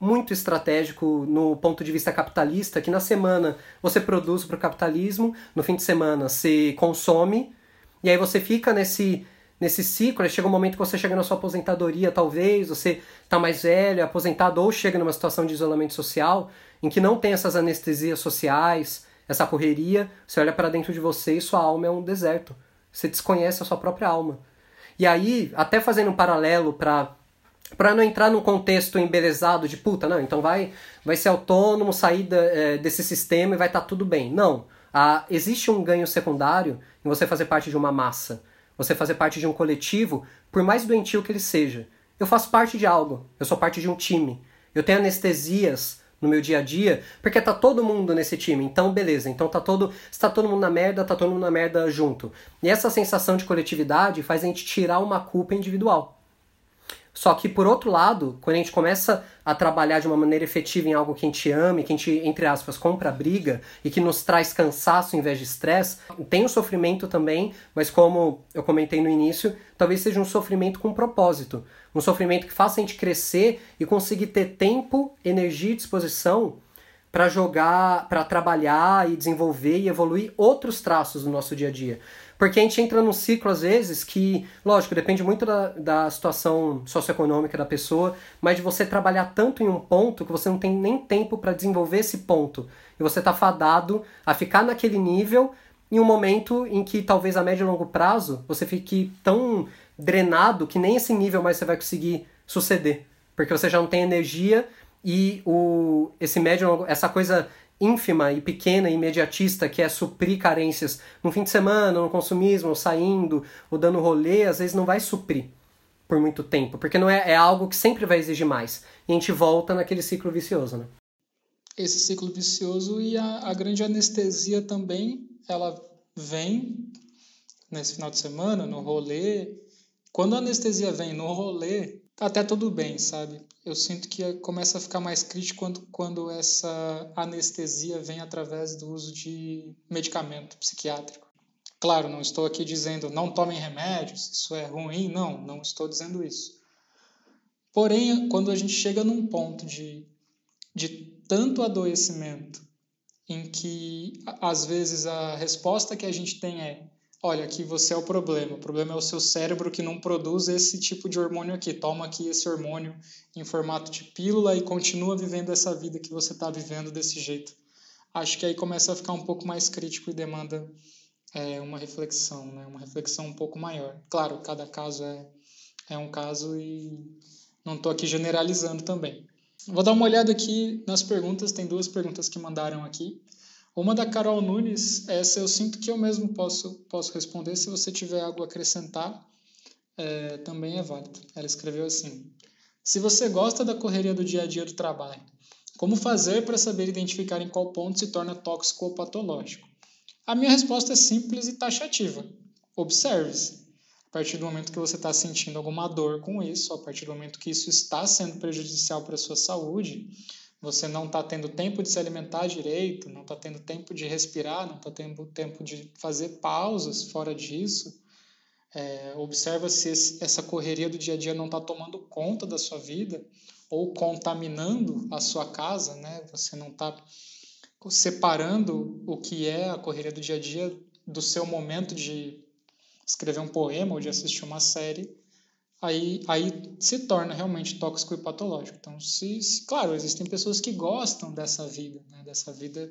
muito estratégico no ponto de vista capitalista, que na semana você produz para o capitalismo, no fim de semana você consome, e aí você fica nesse nesse ciclo, chega um momento que você chega na sua aposentadoria, talvez, você está mais velho, aposentado, ou chega numa situação de isolamento social, em que não tem essas anestesias sociais, essa correria, você olha para dentro de você e sua alma é um deserto. Você desconhece a sua própria alma. E aí, até fazendo um paralelo para para não entrar num contexto embelezado de puta, não, então vai vai ser autônomo, sair da, é, desse sistema e vai estar tá tudo bem. Não. Ah, existe um ganho secundário em você fazer parte de uma massa você fazer parte de um coletivo, por mais doentio que ele seja. Eu faço parte de algo, eu sou parte de um time. Eu tenho anestesias no meu dia a dia, porque tá todo mundo nesse time. Então, beleza. Então tá todo, está todo mundo na merda, tá todo mundo na merda junto. E essa sensação de coletividade faz a gente tirar uma culpa individual. Só que, por outro lado, quando a gente começa a trabalhar de uma maneira efetiva em algo que a gente ama, que a gente, entre aspas, compra briga e que nos traz cansaço em vez de estresse, tem o sofrimento também, mas como eu comentei no início, talvez seja um sofrimento com propósito. Um sofrimento que faça a gente crescer e conseguir ter tempo, energia e disposição para jogar, para trabalhar e desenvolver e evoluir outros traços do nosso dia a dia. Porque a gente entra num ciclo, às vezes, que, lógico, depende muito da, da situação socioeconômica da pessoa, mas de você trabalhar tanto em um ponto que você não tem nem tempo para desenvolver esse ponto. E você está fadado a ficar naquele nível em um momento em que, talvez a médio e longo prazo, você fique tão drenado que nem esse nível mais você vai conseguir suceder. Porque você já não tem energia e o, esse médio essa coisa ínfima e pequena e imediatista que é suprir carências no fim de semana, no consumismo, ou saindo, ou dando rolê, às vezes não vai suprir por muito tempo, porque não é, é algo que sempre vai exigir mais. E a gente volta naquele ciclo vicioso, né? Esse ciclo vicioso e a, a grande anestesia também, ela vem nesse final de semana, no rolê. Quando a anestesia vem no rolê, tá até tudo bem, sabe? eu sinto que começa a ficar mais crítico quando, quando essa anestesia vem através do uso de medicamento psiquiátrico. Claro, não estou aqui dizendo não tomem remédios, isso é ruim, não, não estou dizendo isso. Porém, quando a gente chega num ponto de, de tanto adoecimento, em que às vezes a resposta que a gente tem é olha, aqui você é o problema. O problema é o seu cérebro que não produz esse tipo de hormônio aqui. Toma aqui esse hormônio em formato de pílula e continua vivendo essa vida que você está vivendo desse jeito. Acho que aí começa a ficar um pouco mais crítico e demanda é, uma reflexão, né? uma reflexão um pouco maior. Claro, cada caso é, é um caso e não estou aqui generalizando também. Vou dar uma olhada aqui nas perguntas, tem duas perguntas que mandaram aqui. Uma da Carol Nunes, essa eu sinto que eu mesmo posso, posso responder. Se você tiver algo a acrescentar, é, também é válido. Ela escreveu assim: Se você gosta da correria do dia a dia do trabalho, como fazer para saber identificar em qual ponto se torna tóxico ou patológico? A minha resposta é simples e taxativa. Observe-se. A partir do momento que você está sentindo alguma dor com isso, a partir do momento que isso está sendo prejudicial para a sua saúde, você não está tendo tempo de se alimentar direito, não está tendo tempo de respirar, não está tendo tempo de fazer pausas fora disso. É, observa se esse, essa correria do dia a dia não está tomando conta da sua vida ou contaminando a sua casa, né? Você não está separando o que é a correria do dia a dia do seu momento de escrever um poema ou de assistir uma série aí, aí se torna realmente tóxico e patológico. Então, se, se claro, existem pessoas que gostam dessa vida, né, dessa vida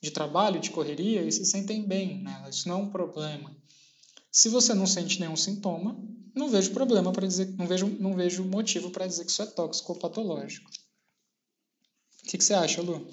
de trabalho, de correria, e se sentem bem, né? Isso não é um problema. Se você não sente nenhum sintoma, não vejo problema para dizer, não vejo, não vejo motivo para dizer que isso é tóxico ou patológico. O que, que você acha, Lu?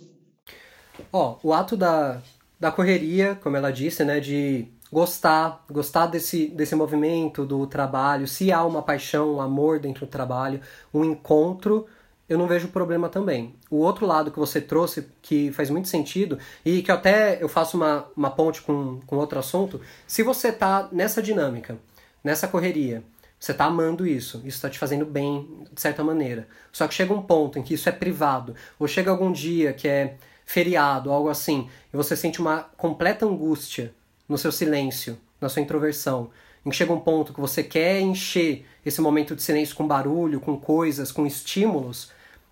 Ó, o ato da, da correria, como ela disse, né, de gostar, gostar desse, desse movimento do trabalho, se há uma paixão, um amor dentro do trabalho, um encontro, eu não vejo problema também. O outro lado que você trouxe, que faz muito sentido, e que até eu faço uma, uma ponte com, com outro assunto, se você está nessa dinâmica, nessa correria, você está amando isso, isso está te fazendo bem de certa maneira. Só que chega um ponto em que isso é privado, ou chega algum dia que é feriado, algo assim, e você sente uma completa angústia no seu silêncio, na sua introversão, em que chega um ponto que você quer encher esse momento de silêncio com barulho, com coisas, com estímulos,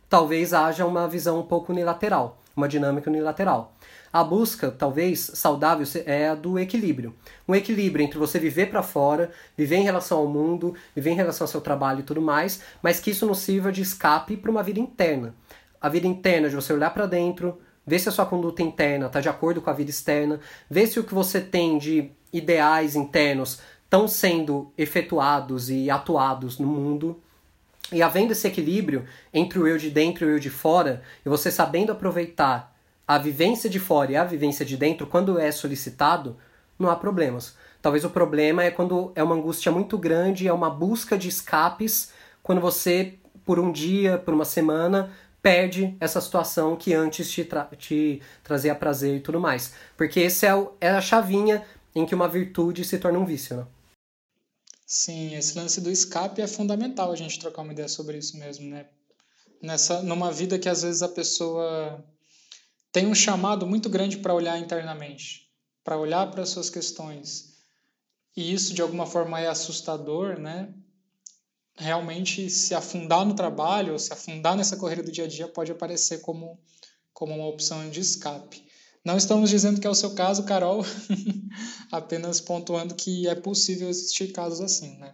talvez haja uma visão um pouco unilateral, uma dinâmica unilateral. A busca, talvez saudável, é a do equilíbrio. Um equilíbrio entre você viver para fora, viver em relação ao mundo, viver em relação ao seu trabalho e tudo mais, mas que isso não sirva de escape para uma vida interna. A vida interna de você olhar para dentro, Vê se a sua conduta interna está de acordo com a vida externa, vê se o que você tem de ideais internos estão sendo efetuados e atuados no mundo. E havendo esse equilíbrio entre o eu de dentro e o eu de fora, e você sabendo aproveitar a vivência de fora e a vivência de dentro quando é solicitado, não há problemas. Talvez o problema é quando é uma angústia muito grande, é uma busca de escapes, quando você, por um dia, por uma semana, perde essa situação que antes te, tra te trazia prazer e tudo mais. Porque esse é, o, é a chavinha em que uma virtude se torna um vício, né? Sim, esse lance do escape é fundamental a gente trocar uma ideia sobre isso mesmo, né? Nessa, numa vida que às vezes a pessoa tem um chamado muito grande para olhar internamente, para olhar para as suas questões. E isso de alguma forma é assustador, né? Realmente se afundar no trabalho, ou se afundar nessa correria do dia a dia pode aparecer como como uma opção de escape. Não estamos dizendo que é o seu caso, Carol, apenas pontuando que é possível existir casos assim, né?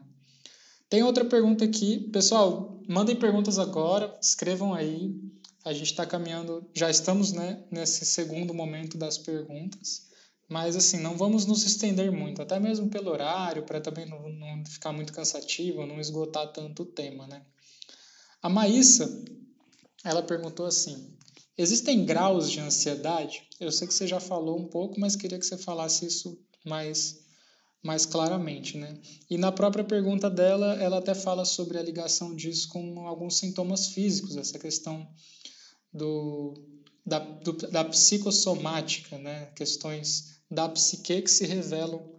Tem outra pergunta aqui. Pessoal, mandem perguntas agora, escrevam aí. A gente está caminhando, já estamos né, nesse segundo momento das perguntas. Mas, assim, não vamos nos estender muito, até mesmo pelo horário, para também não, não, ficar muito cansativo, não esgotar tanto o tema, né? A Maísa, ela perguntou assim: Existem graus de ansiedade? Eu sei que você já falou um pouco, mas queria que você falasse isso mais mais claramente, né? E na própria pergunta dela, ela até fala sobre a ligação disso com alguns sintomas físicos, essa questão do da, do, da psicossomática, né? Questões da psique que se revelam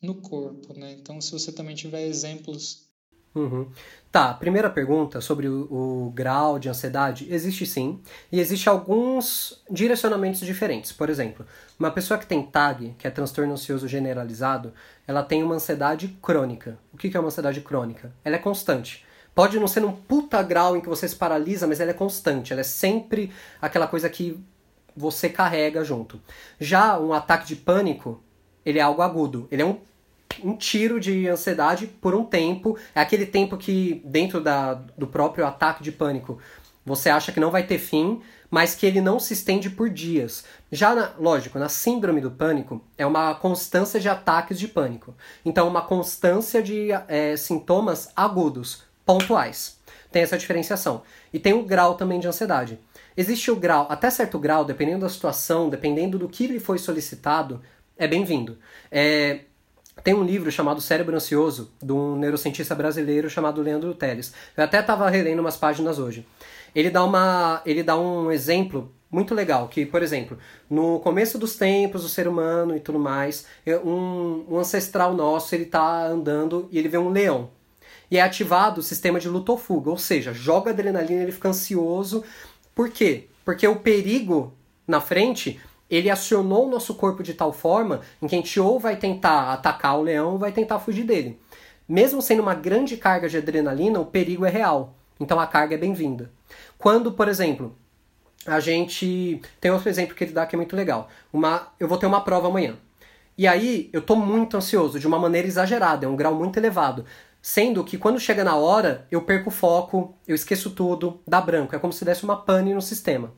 no corpo, né? Então, se você também tiver exemplos Uhum. Tá, primeira pergunta sobre o, o, grau de ansiedade. Existe sim, e existe alguns direcionamentos diferentes. Por exemplo, uma pessoa que tem TAG, que é transtorno ansioso generalizado, ela tem uma ansiedade crônica. O que é uma ansiedade crônica? Ela é constante. Pode não ser num puta grau em que você se paralisa, mas ela é constante. Ela é sempre aquela coisa que você carrega junto. Já um ataque de pânico, ele é algo agudo. Ele é um um tiro de ansiedade por um tempo. É aquele tempo que, dentro da, do próprio ataque de pânico, você acha que não vai ter fim, mas que ele não se estende por dias. Já, na, lógico, na síndrome do pânico, é uma constância de ataques de pânico. Então, uma constância de é, sintomas agudos, pontuais. Tem essa diferenciação. E tem o grau também de ansiedade. Existe o grau, até certo grau, dependendo da situação, dependendo do que lhe foi solicitado, é bem-vindo. É, tem um livro chamado Cérebro Ansioso, de um neurocientista brasileiro chamado Leandro Teles. Eu até estava relendo umas páginas hoje. Ele dá, uma, ele dá um exemplo muito legal, que, por exemplo, no começo dos tempos, o ser humano e tudo mais, é um, um ancestral nosso, ele está andando e ele vê um leão. E é ativado o sistema de luta ou fuga, ou seja, joga adrenalina, ele fica ansioso. Por quê? Porque o perigo na frente ele acionou o nosso corpo de tal forma em que a gente ou vai tentar atacar o leão ou vai tentar fugir dele. Mesmo sendo uma grande carga de adrenalina, o perigo é real. Então a carga é bem-vinda. Quando, por exemplo, a gente. Tem outro exemplo que ele dá que é muito legal. Uma... Eu vou ter uma prova amanhã. E aí eu tô muito ansioso, de uma maneira exagerada, é um grau muito elevado. Sendo que quando chega na hora, eu perco o foco, eu esqueço tudo, dá branco. É como se desse uma pane no sistema.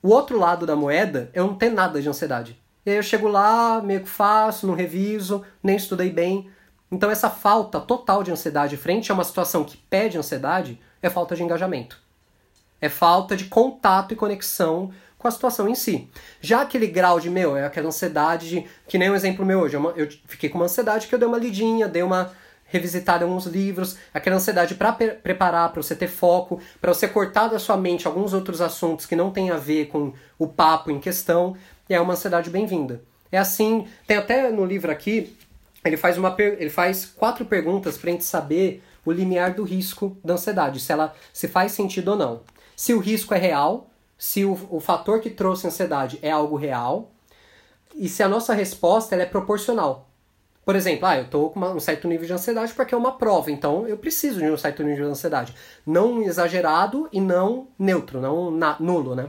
O outro lado da moeda é eu não ter nada de ansiedade. E aí eu chego lá, meio que faço, não reviso, nem estudei bem. Então essa falta total de ansiedade frente a uma situação que pede ansiedade é falta de engajamento. É falta de contato e conexão com a situação em si. Já aquele grau de, meu, é aquela ansiedade de, que nem um exemplo meu hoje, eu, eu fiquei com uma ansiedade que eu dei uma lidinha, dei uma revisitar alguns livros, aquela ansiedade para pre preparar, para você ter foco, para você cortar da sua mente alguns outros assuntos que não tem a ver com o papo em questão, é uma ansiedade bem-vinda. É assim, tem até no livro aqui, ele faz, uma ele faz quatro perguntas para a gente saber o limiar do risco da ansiedade, se ela se faz sentido ou não. Se o risco é real, se o, o fator que trouxe ansiedade é algo real, e se a nossa resposta é proporcional. Por exemplo, ah, eu estou com uma, um certo nível de ansiedade porque é uma prova, então eu preciso de um certo nível de ansiedade. Não exagerado e não neutro, não na, nulo, né?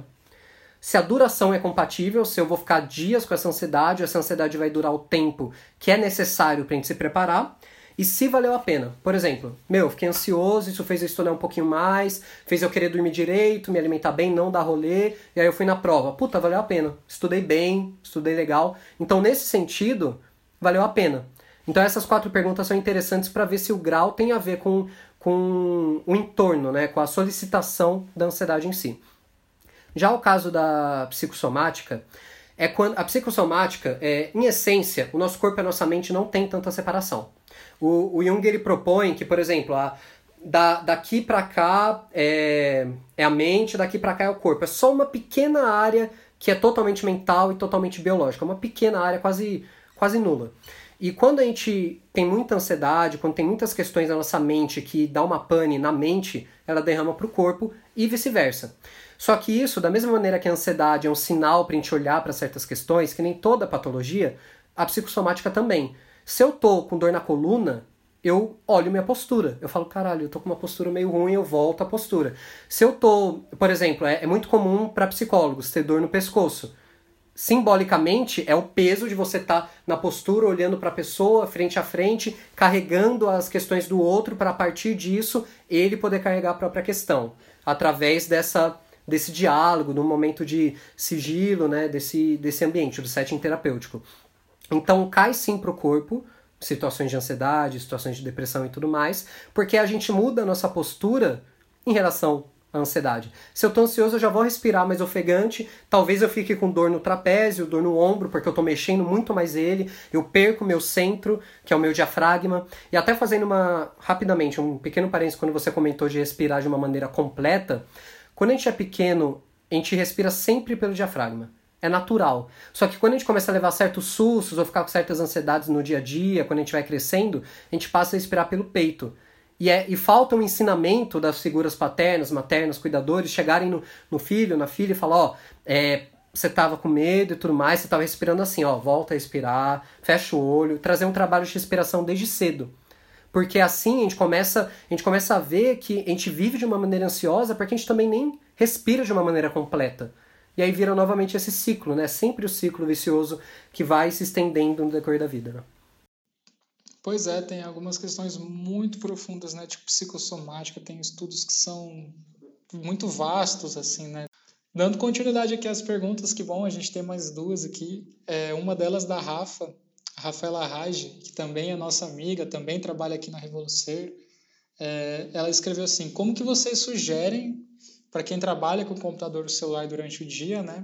Se a duração é compatível, se eu vou ficar dias com essa ansiedade, essa ansiedade vai durar o tempo que é necessário para a gente se preparar, e se valeu a pena. Por exemplo, meu, fiquei ansioso, isso fez eu estudar um pouquinho mais, fez eu querer dormir direito, me alimentar bem, não dar rolê, e aí eu fui na prova. Puta, valeu a pena. Estudei bem, estudei legal. Então, nesse sentido, valeu a pena. Então essas quatro perguntas são interessantes para ver se o grau tem a ver com, com o entorno, né, com a solicitação da ansiedade em si. Já o caso da psicossomática, é quando a psicossomática, é, em essência, o nosso corpo e a nossa mente não tem tanta separação. O, o Jung ele propõe que, por exemplo, a, da, daqui para cá é, é a mente, daqui para cá é o corpo. É só uma pequena área que é totalmente mental e totalmente biológica. Uma pequena área, quase quase nula. E quando a gente tem muita ansiedade, quando tem muitas questões na nossa mente que dá uma pane na mente, ela derrama para o corpo e vice-versa. Só que isso, da mesma maneira que a ansiedade é um sinal para a gente olhar para certas questões, que nem toda patologia, a psicossomática também. Se eu tô com dor na coluna, eu olho minha postura. Eu falo, caralho, eu tô com uma postura meio ruim, eu volto à postura. Se eu tô, por exemplo, é, é muito comum para psicólogos ter dor no pescoço simbolicamente é o peso de você estar tá na postura, olhando para a pessoa, frente a frente, carregando as questões do outro para a partir disso ele poder carregar a própria questão, através dessa desse diálogo, no momento de sigilo, né, desse desse ambiente, do setting terapêutico. Então cai sim pro corpo, situações de ansiedade, situações de depressão e tudo mais, porque a gente muda a nossa postura em relação a ansiedade. Se eu tô ansioso, eu já vou respirar mais ofegante, talvez eu fique com dor no trapézio, dor no ombro, porque eu tô mexendo muito mais ele, eu perco meu centro, que é o meu diafragma, e até fazendo uma, rapidamente, um pequeno parênteses quando você comentou de respirar de uma maneira completa, quando a gente é pequeno, a gente respira sempre pelo diafragma. É natural. Só que quando a gente começa a levar certos sustos ou ficar com certas ansiedades no dia a dia, quando a gente vai crescendo, a gente passa a respirar pelo peito. E, é, e falta um ensinamento das figuras paternas, maternas, cuidadores, chegarem no, no filho, na filha e falar, ó, é, você tava com medo e tudo mais, você tava respirando assim, ó, volta a respirar, fecha o olho, trazer um trabalho de respiração desde cedo. Porque assim a gente começa, a gente começa a ver que a gente vive de uma maneira ansiosa porque a gente também nem respira de uma maneira completa. E aí vira novamente esse ciclo, né? Sempre o ciclo vicioso que vai se estendendo no decorrer da vida. Né? Pois é, tem algumas questões muito profundas, né, tipo psicossomática, tem estudos que são muito vastos, assim, né. Dando continuidade aqui às perguntas, que bom, a gente tem mais duas aqui. É, uma delas da Rafa, Rafaela Rage, que também é nossa amiga, também trabalha aqui na Revolucer. É, ela escreveu assim, como que vocês sugerem, para quem trabalha com computador ou celular durante o dia, né,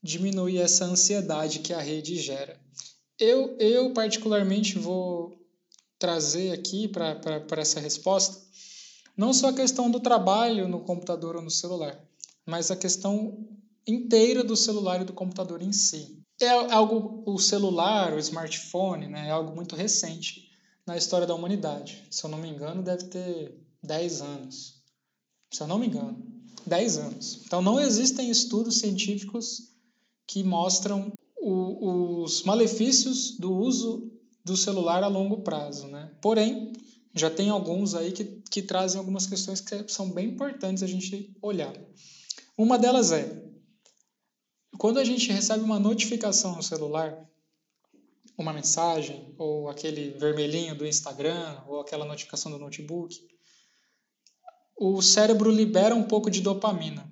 diminuir essa ansiedade que a rede gera? Eu, eu particularmente vou trazer aqui para essa resposta não só a questão do trabalho no computador ou no celular, mas a questão inteira do celular e do computador em si. É algo, o celular, o smartphone, né, é algo muito recente na história da humanidade. Se eu não me engano, deve ter 10 anos. Se eu não me engano, 10 anos. Então não existem estudos científicos que mostram o, os malefícios do uso do celular a longo prazo, né? Porém, já tem alguns aí que, que trazem algumas questões que são bem importantes a gente olhar. Uma delas é, quando a gente recebe uma notificação no celular, uma mensagem, ou aquele vermelhinho do Instagram, ou aquela notificação do notebook, o cérebro libera um pouco de dopamina.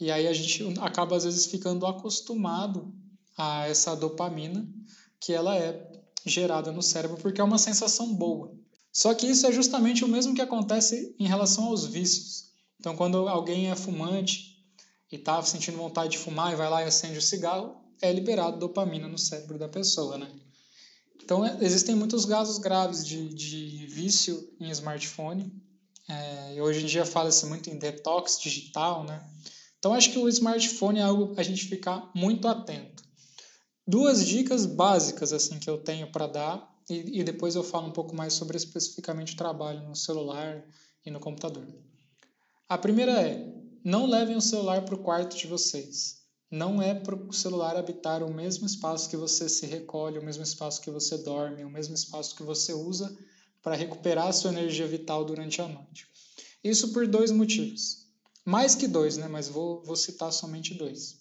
E aí a gente acaba, às vezes, ficando acostumado a essa dopamina que ela é gerada no cérebro porque é uma sensação boa. Só que isso é justamente o mesmo que acontece em relação aos vícios. Então, quando alguém é fumante e está sentindo vontade de fumar e vai lá e acende o cigarro, é liberado dopamina no cérebro da pessoa, né? Então, é, existem muitos casos graves de, de vício em smartphone. É, hoje em dia fala-se muito em detox digital, né? Então, acho que o smartphone é algo a gente ficar muito atento duas dicas básicas assim que eu tenho para dar e, e, depois eu falo um pouco mais sobre especificamente o trabalho no celular e no computador. A primeira é: não levem o celular para o quarto de vocês. Não é para o celular habitar o mesmo espaço que você se recolhe, o mesmo espaço que você dorme, o mesmo espaço que você usa para recuperar a sua energia vital durante a noite. Isso por dois motivos. Mais que dois, né? Mas vou, vou citar somente dois.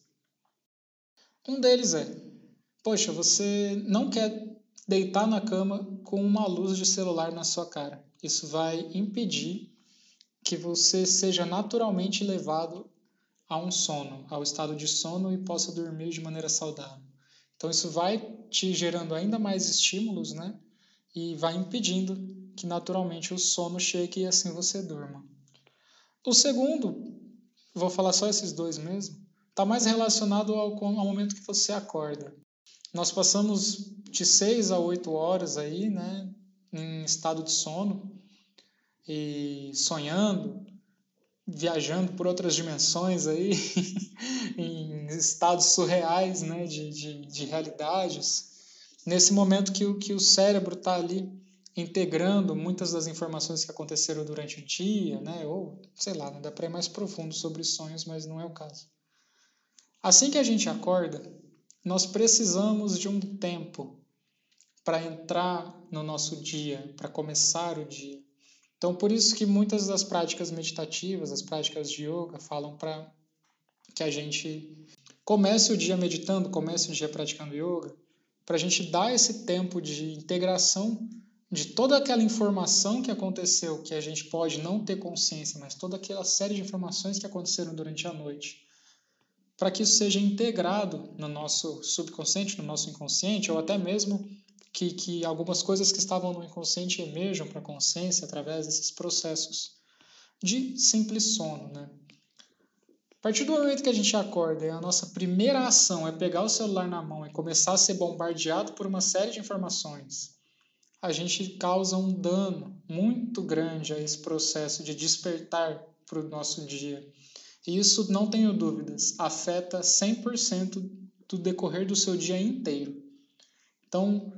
Um deles é Poxa, você não quer deitar na cama com uma luz de celular na sua cara. Isso vai impedir que você seja naturalmente levado a um sono, ao estado de sono e possa dormir de maneira saudável. Então isso vai te gerando ainda mais estímulos, né? E vai impedindo que naturalmente o sono chegue e assim você durma. O segundo, vou falar só esses dois mesmo, está mais relacionado ao, ao momento que você acorda. Nós passamos de 6 a 8 horas aí, né, em estado de sono e sonhando, viajando por outras dimensões aí, em estados surreais, né, de, de, de realidades. nesse momento que, que o cérebro está ali integrando muitas das informações que aconteceram durante o dia, né? Ou, sei lá, dá para ir mais profundo sobre sonhos, mas não é o caso. Assim que a gente acorda, nós precisamos de um tempo para entrar no nosso dia, para começar o dia. Então, por isso que muitas das práticas meditativas, as práticas de yoga, falam para que a gente comece o dia meditando, comece o dia praticando yoga, para a gente dar esse tempo de integração de toda aquela informação que aconteceu, que a gente pode não ter consciência, mas toda aquela série de informações que aconteceram durante a noite, para que isso seja integrado no nosso subconsciente, no nosso inconsciente, ou até mesmo que, que algumas coisas que estavam no inconsciente emerjam para a consciência através desses processos de simples sono. Né? A partir do momento que a gente acorda e a nossa primeira ação é pegar o celular na mão e começar a ser bombardeado por uma série de informações, a gente causa um dano muito grande a esse processo de despertar para o nosso dia. E isso, não tenho dúvidas, afeta 100% do decorrer do seu dia inteiro. Então,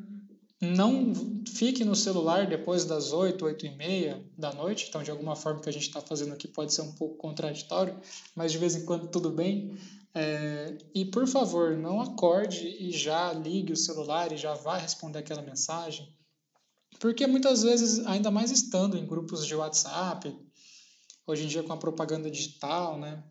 não fique no celular depois das 8, 8 e meia da noite. Então, de alguma forma que a gente está fazendo aqui pode ser um pouco contraditório, mas de vez em quando tudo bem. É, e por favor, não acorde e já ligue o celular e já vá responder aquela mensagem. Porque muitas vezes, ainda mais estando em grupos de WhatsApp, hoje em dia com a propaganda digital, né?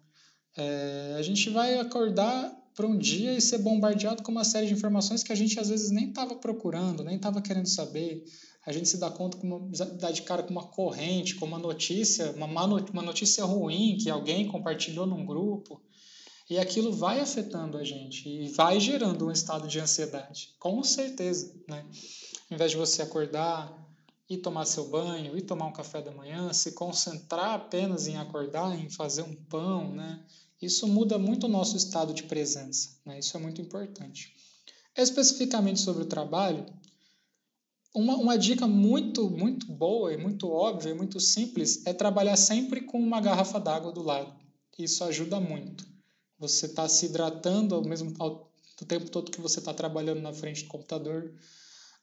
É, a gente vai acordar para um dia e ser bombardeado com uma série de informações que a gente às vezes nem estava procurando, nem estava querendo saber. A gente se dá conta com uma, dá de cara com uma corrente, com uma notícia, uma, uma notícia ruim que alguém compartilhou num grupo. E aquilo vai afetando a gente e vai gerando um estado de ansiedade, com certeza, né? Em vez de você acordar e tomar seu banho e tomar um café da manhã, se concentrar apenas em acordar, em fazer um pão, né? Isso muda muito o nosso estado de presença, né? Isso é muito importante. Especificamente sobre o trabalho, uma, uma dica muito, muito boa e muito óbvia e muito simples é trabalhar sempre com uma garrafa d'água do lado. Isso ajuda muito. Você está se hidratando ao mesmo ao, tempo todo que você está trabalhando na frente do computador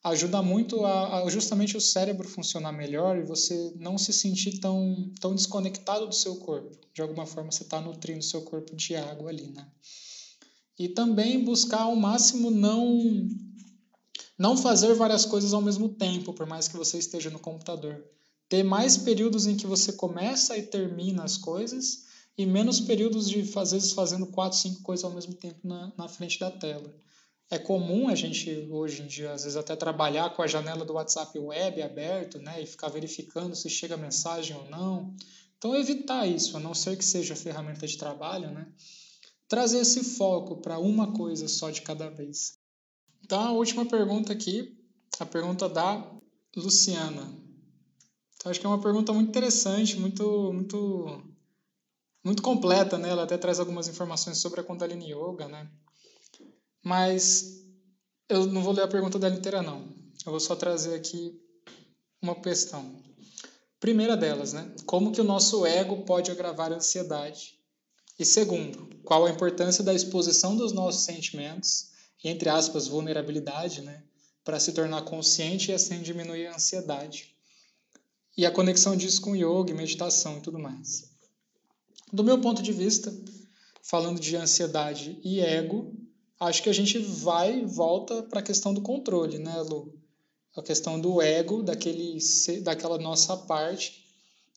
ajuda muito a, a, justamente o cérebro funcionar melhor e você não se sentir tão, tão desconectado do seu corpo. De alguma forma você está nutrindo seu corpo de água ali, né? E também buscar ao máximo não não fazer várias coisas ao mesmo tempo, por mais que você esteja no computador. Ter mais períodos em que você começa e termina as coisas e menos períodos de, às vezes, fazendo quatro, cinco coisas ao mesmo tempo na, na frente da tela. É comum a gente, hoje em dia, às vezes até trabalhar com a janela do WhatsApp web aberto, né, e ficar verificando se chega mensagem ou não. Então, evitar isso, a não ser que seja ferramenta de trabalho, né? Trazer esse foco para uma coisa só de cada vez. Então, a última pergunta aqui, a pergunta da Luciana. Então, acho que é uma pergunta muito interessante, muito, muito, muito completa, né? Ela até traz algumas informações sobre a Kundalini Yoga, né? Mas eu não vou ler a pergunta dela inteira, não. Eu vou só trazer aqui uma questão. Primeira delas, né? Como que o nosso ego pode agravar a ansiedade? E segundo, qual a importância da exposição dos nossos sentimentos, entre aspas, vulnerabilidade, né? Para se tornar consciente e assim diminuir a ansiedade. E a conexão disso com yoga, meditação e tudo mais. Do meu ponto de vista, falando de ansiedade e ego, acho que a gente vai e volta para a questão do controle, né, Lu? A questão do ego, daquele, daquela nossa parte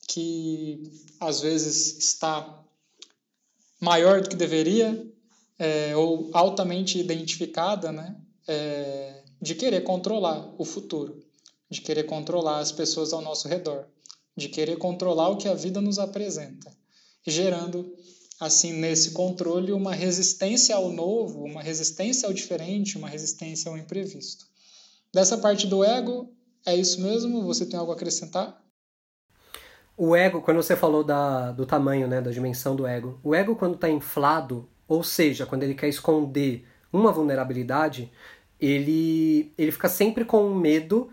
que às vezes está maior do que deveria é, ou altamente identificada, né, é, de querer controlar o futuro, de querer controlar as pessoas ao nosso redor, de querer controlar o que a vida nos apresenta, gerando assim nesse controle uma resistência ao novo, uma resistência ao diferente, uma resistência ao imprevisto. Dessa parte do ego, é isso mesmo? Você tem algo a acrescentar? O ego, quando você falou da, do tamanho, né, da dimensão do ego, o ego quando está inflado, ou seja, quando ele quer esconder uma vulnerabilidade, ele, ele fica sempre com medo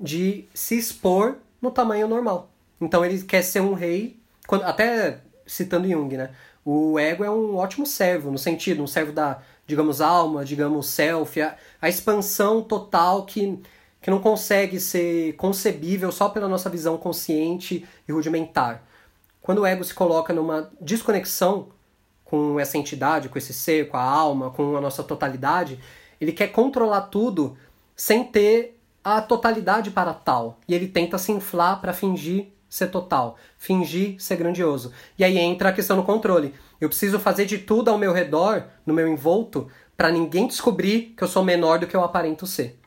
de se expor no tamanho normal. Então ele quer ser um rei, quando, até citando Jung, né? O ego é um ótimo servo, no sentido, um servo da, digamos, alma, digamos, self, a, a expansão total que, que não consegue ser concebível só pela nossa visão consciente e rudimentar. Quando o ego se coloca numa desconexão com essa entidade, com esse ser, com a alma, com a nossa totalidade, ele quer controlar tudo sem ter a totalidade para tal. E ele tenta se inflar para fingir ser total, fingir ser grandioso. E aí entra a questão do controle. Eu preciso fazer de tudo ao meu redor, no meu envolto, para ninguém descobrir que eu sou menor do que eu aparento ser.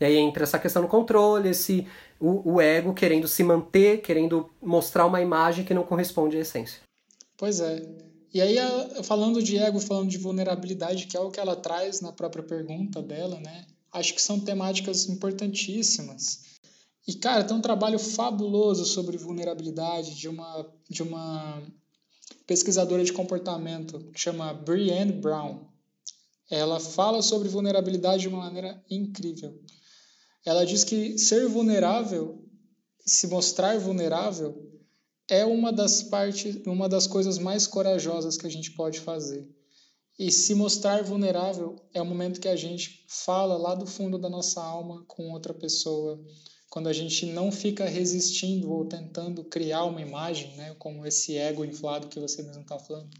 E aí entra essa questão do controle, esse o, o ego querendo se manter, querendo mostrar uma imagem que não corresponde à essência. Pois é. E aí, falando de ego, falando de vulnerabilidade, que é o que ela traz na própria pergunta dela, né? Acho que são temáticas importantíssimas. E, cara, tem um trabalho fabuloso sobre vulnerabilidade de uma, de uma pesquisadora de comportamento que chama Brienne Brown. Ela fala sobre vulnerabilidade de uma maneira incrível. Ela diz que ser vulnerável, se mostrar vulnerável, é uma das partes, uma das coisas mais corajosas que a gente pode fazer. E se mostrar vulnerável é o momento que a gente fala lá do fundo da nossa alma com outra pessoa, quando a gente não fica resistindo ou tentando criar uma imagem, né, como esse ego inflado que você mesmo está falando,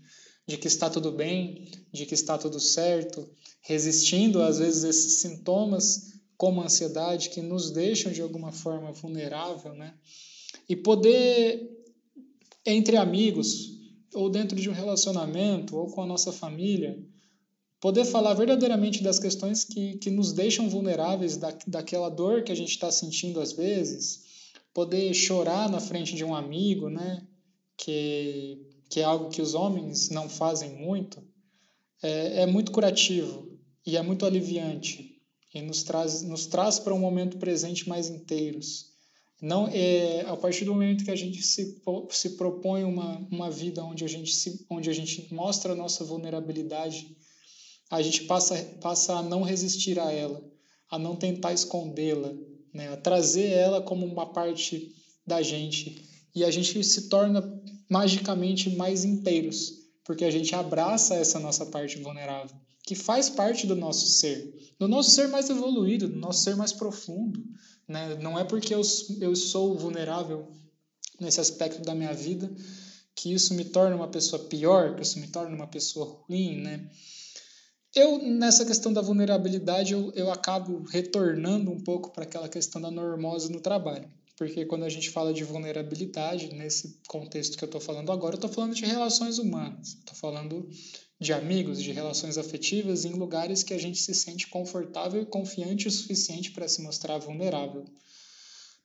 de que está tudo bem, de que está tudo certo, resistindo às vezes esses sintomas como a ansiedade que nos deixam de alguma forma vulnerável, né? E poder entre amigos, ou dentro de um relacionamento, ou com a nossa família, poder falar verdadeiramente das questões que, que nos deixam vulneráveis, da, daquela dor que a gente está sentindo às vezes, poder chorar na frente de um amigo, né? Que, que é algo que os homens não fazem muito, é, é muito curativo e é muito aliviante e nos traz, nos traz para um momento presente mais inteiros. Não é a partir do momento que a gente se, se propõe uma, uma vida onde a gente se, onde a gente mostra a nossa vulnerabilidade, a gente passa passa a não resistir a ela, a não tentar escondê-la, né? A trazer ela como uma parte da gente e a gente se torna magicamente mais inteiros, porque a gente abraça essa nossa parte vulnerável, que faz parte do nosso ser, do nosso ser mais evoluído, do nosso ser mais profundo, né? Não é porque eu, eu sou vulnerável nesse aspecto da minha vida que isso me torna uma pessoa pior, que isso me torna uma pessoa ruim, né? Eu, nessa questão da vulnerabilidade, eu, eu acabo retornando um pouco para aquela questão da normose no trabalho. Porque quando a gente fala de vulnerabilidade, nesse contexto que eu estou falando agora, eu estou falando de relações humanas. Estou falando de amigos, de relações afetivas em lugares que a gente se sente confortável e confiante o suficiente para se mostrar vulnerável.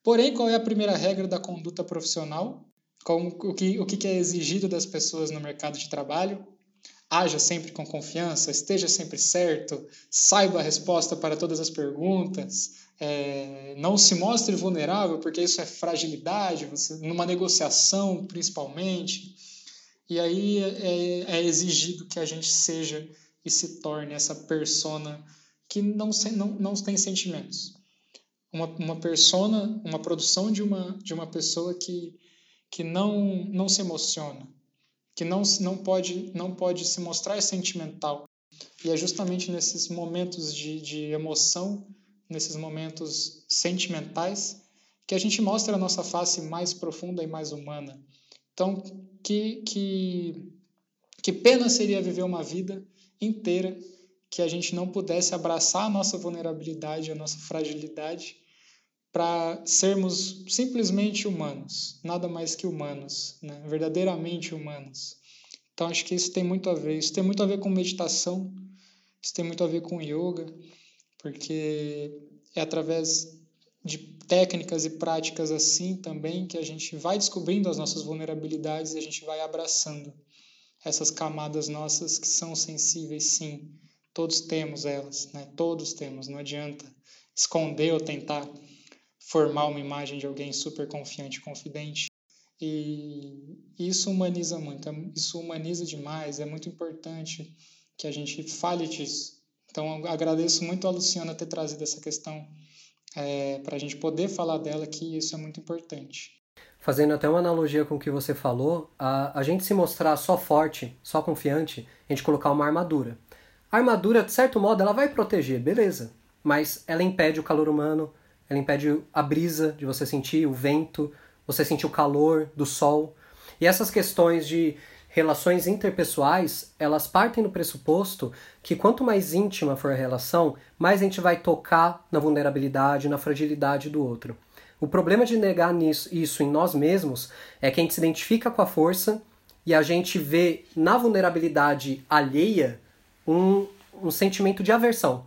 Porém, qual é a primeira regra da conduta profissional? Como, o, que, o que é exigido das pessoas no mercado de trabalho? Haja sempre com confiança, esteja sempre certo, saiba a resposta para todas as perguntas, é, não se mostre vulnerável, porque isso é fragilidade, você, numa negociação principalmente. E aí é, é, exigido que a gente seja e se torne essa persona que não, não, não tem sentimentos. Uma, uma persona, uma produção de uma, de uma pessoa que, que não, não se emociona, que não, não, pode, não pode se mostrar sentimental. E é justamente nesses momentos de, de emoção, nesses momentos sentimentais, que a gente mostra a nossa face mais profunda e mais humana. Então, que, que, que pena seria viver uma vida inteira que a gente não pudesse abraçar a nossa vulnerabilidade, a nossa fragilidade, para sermos simplesmente humanos, nada mais que humanos, né? verdadeiramente humanos. Então, acho que isso tem muito a ver. Isso tem muito a ver com meditação, isso tem muito a ver com yoga, porque é através de técnicas e práticas assim também que a gente vai descobrindo as nossas vulnerabilidades e a gente vai abraçando essas camadas nossas que são sensíveis, sim. Todos temos elas, né? Todos temos. Não adianta esconder ou tentar formar uma imagem de alguém super confiante confidente. E isso humaniza muito, é, isso humaniza demais, é muito importante que a gente fale disso. Então, agradeço muito a Luciana ter trazido essa questão é, para a gente poder falar dela que isso é muito importante. Fazendo até uma analogia com o que você falou, a, a gente se mostrar só forte, só confiante, a gente colocar uma armadura. A armadura, de certo modo, ela vai proteger, beleza. Mas ela impede o calor humano, ela impede a brisa de você sentir, o vento, você sentir o calor do sol. E essas questões de relações interpessoais, elas partem do pressuposto que quanto mais íntima for a relação, mais a gente vai tocar na vulnerabilidade, na fragilidade do outro. O problema de negar nisso, isso em nós mesmos é que a gente se identifica com a força e a gente vê na vulnerabilidade alheia um, um sentimento de aversão.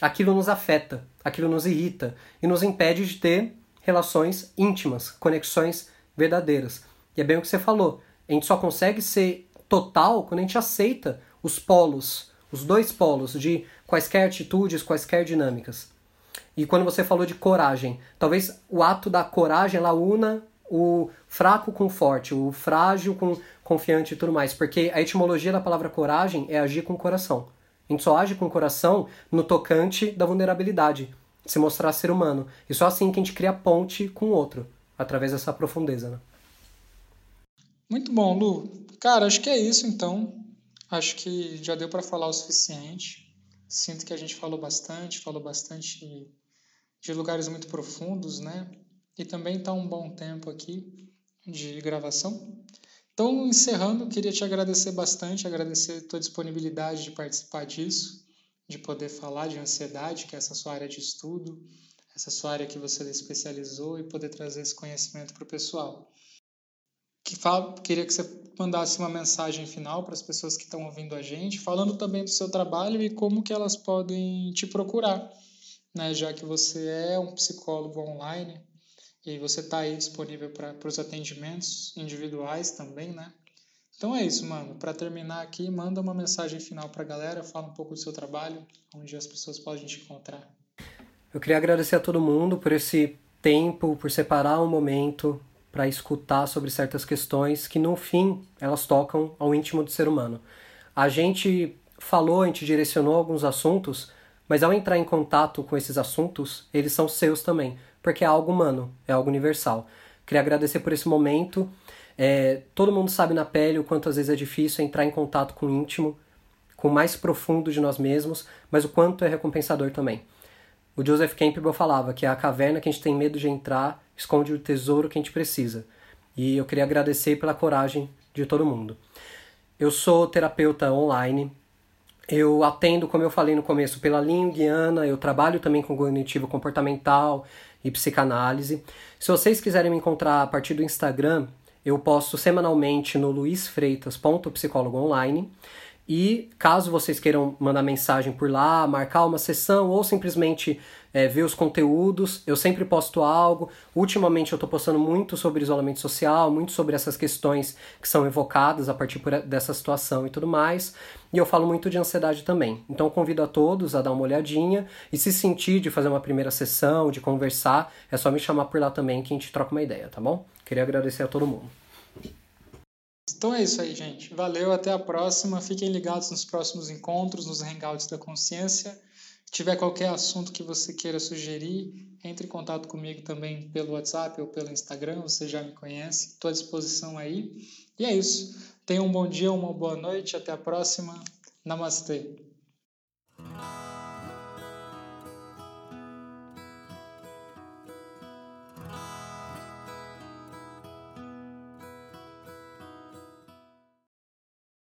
Aquilo nos afeta, aquilo nos irrita e nos impede de ter relações íntimas, conexões verdadeiras. E é bem o que você falou. A gente só consegue ser total quando a gente aceita os polos, os dois polos de quaisquer atitudes, quaisquer dinâmicas. E quando você falou de coragem, talvez o ato da coragem ela una o fraco com o forte, o frágil com confiante e tudo mais, porque a etimologia da palavra coragem é agir com o coração. A gente só age com o coração no tocante da vulnerabilidade, se mostrar ser humano. E só assim que a gente cria ponte com o outro, através dessa profundeza. Né? Muito bom, Lu. Cara, acho que é isso então. Acho que já deu para falar o suficiente. Sinto que a gente falou bastante, falou bastante de lugares muito profundos, né? E também está um bom tempo aqui de gravação. Então, encerrando, queria te agradecer bastante, agradecer a tua disponibilidade de participar disso, de poder falar de ansiedade, que é essa sua área de estudo, essa sua área que você especializou e poder trazer esse conhecimento para o pessoal que fala, queria que você mandasse uma mensagem final para as pessoas que estão ouvindo a gente, falando também do seu trabalho e como que elas podem te procurar, né? Já que você é um psicólogo online e você está aí disponível para os atendimentos individuais também, né? Então é isso, mano. Para terminar aqui, manda uma mensagem final para a galera, fala um pouco do seu trabalho, onde as pessoas podem te encontrar. Eu queria agradecer a todo mundo por esse tempo, por separar um momento para escutar sobre certas questões que, no fim, elas tocam ao íntimo do ser humano. A gente falou, a gente direcionou alguns assuntos, mas ao entrar em contato com esses assuntos, eles são seus também, porque é algo humano, é algo universal. Queria agradecer por esse momento. É, todo mundo sabe na pele o quanto às vezes é difícil entrar em contato com o íntimo, com o mais profundo de nós mesmos, mas o quanto é recompensador também. O Joseph Campbell falava que é a caverna que a gente tem medo de entrar esconde o tesouro que a gente precisa. E eu queria agradecer pela coragem de todo mundo. Eu sou terapeuta online. Eu atendo, como eu falei no começo, pela linha guiana. Eu trabalho também com cognitivo comportamental e psicanálise. Se vocês quiserem me encontrar a partir do Instagram, eu posto semanalmente no luisfreitas.psicólogo online. E caso vocês queiram mandar mensagem por lá, marcar uma sessão ou simplesmente é, ver os conteúdos, eu sempre posto algo. Ultimamente eu estou postando muito sobre isolamento social, muito sobre essas questões que são evocadas a partir dessa situação e tudo mais. E eu falo muito de ansiedade também. Então convido a todos a dar uma olhadinha e se sentir de fazer uma primeira sessão, de conversar, é só me chamar por lá também que a gente troca uma ideia, tá bom? Queria agradecer a todo mundo. Então é isso aí, gente. Valeu, até a próxima. Fiquem ligados nos próximos encontros, nos Hangouts da Consciência. Se tiver qualquer assunto que você queira sugerir, entre em contato comigo também pelo WhatsApp ou pelo Instagram, você já me conhece. Estou à disposição aí. E é isso. Tenha um bom dia, uma boa noite. Até a próxima. Namastê.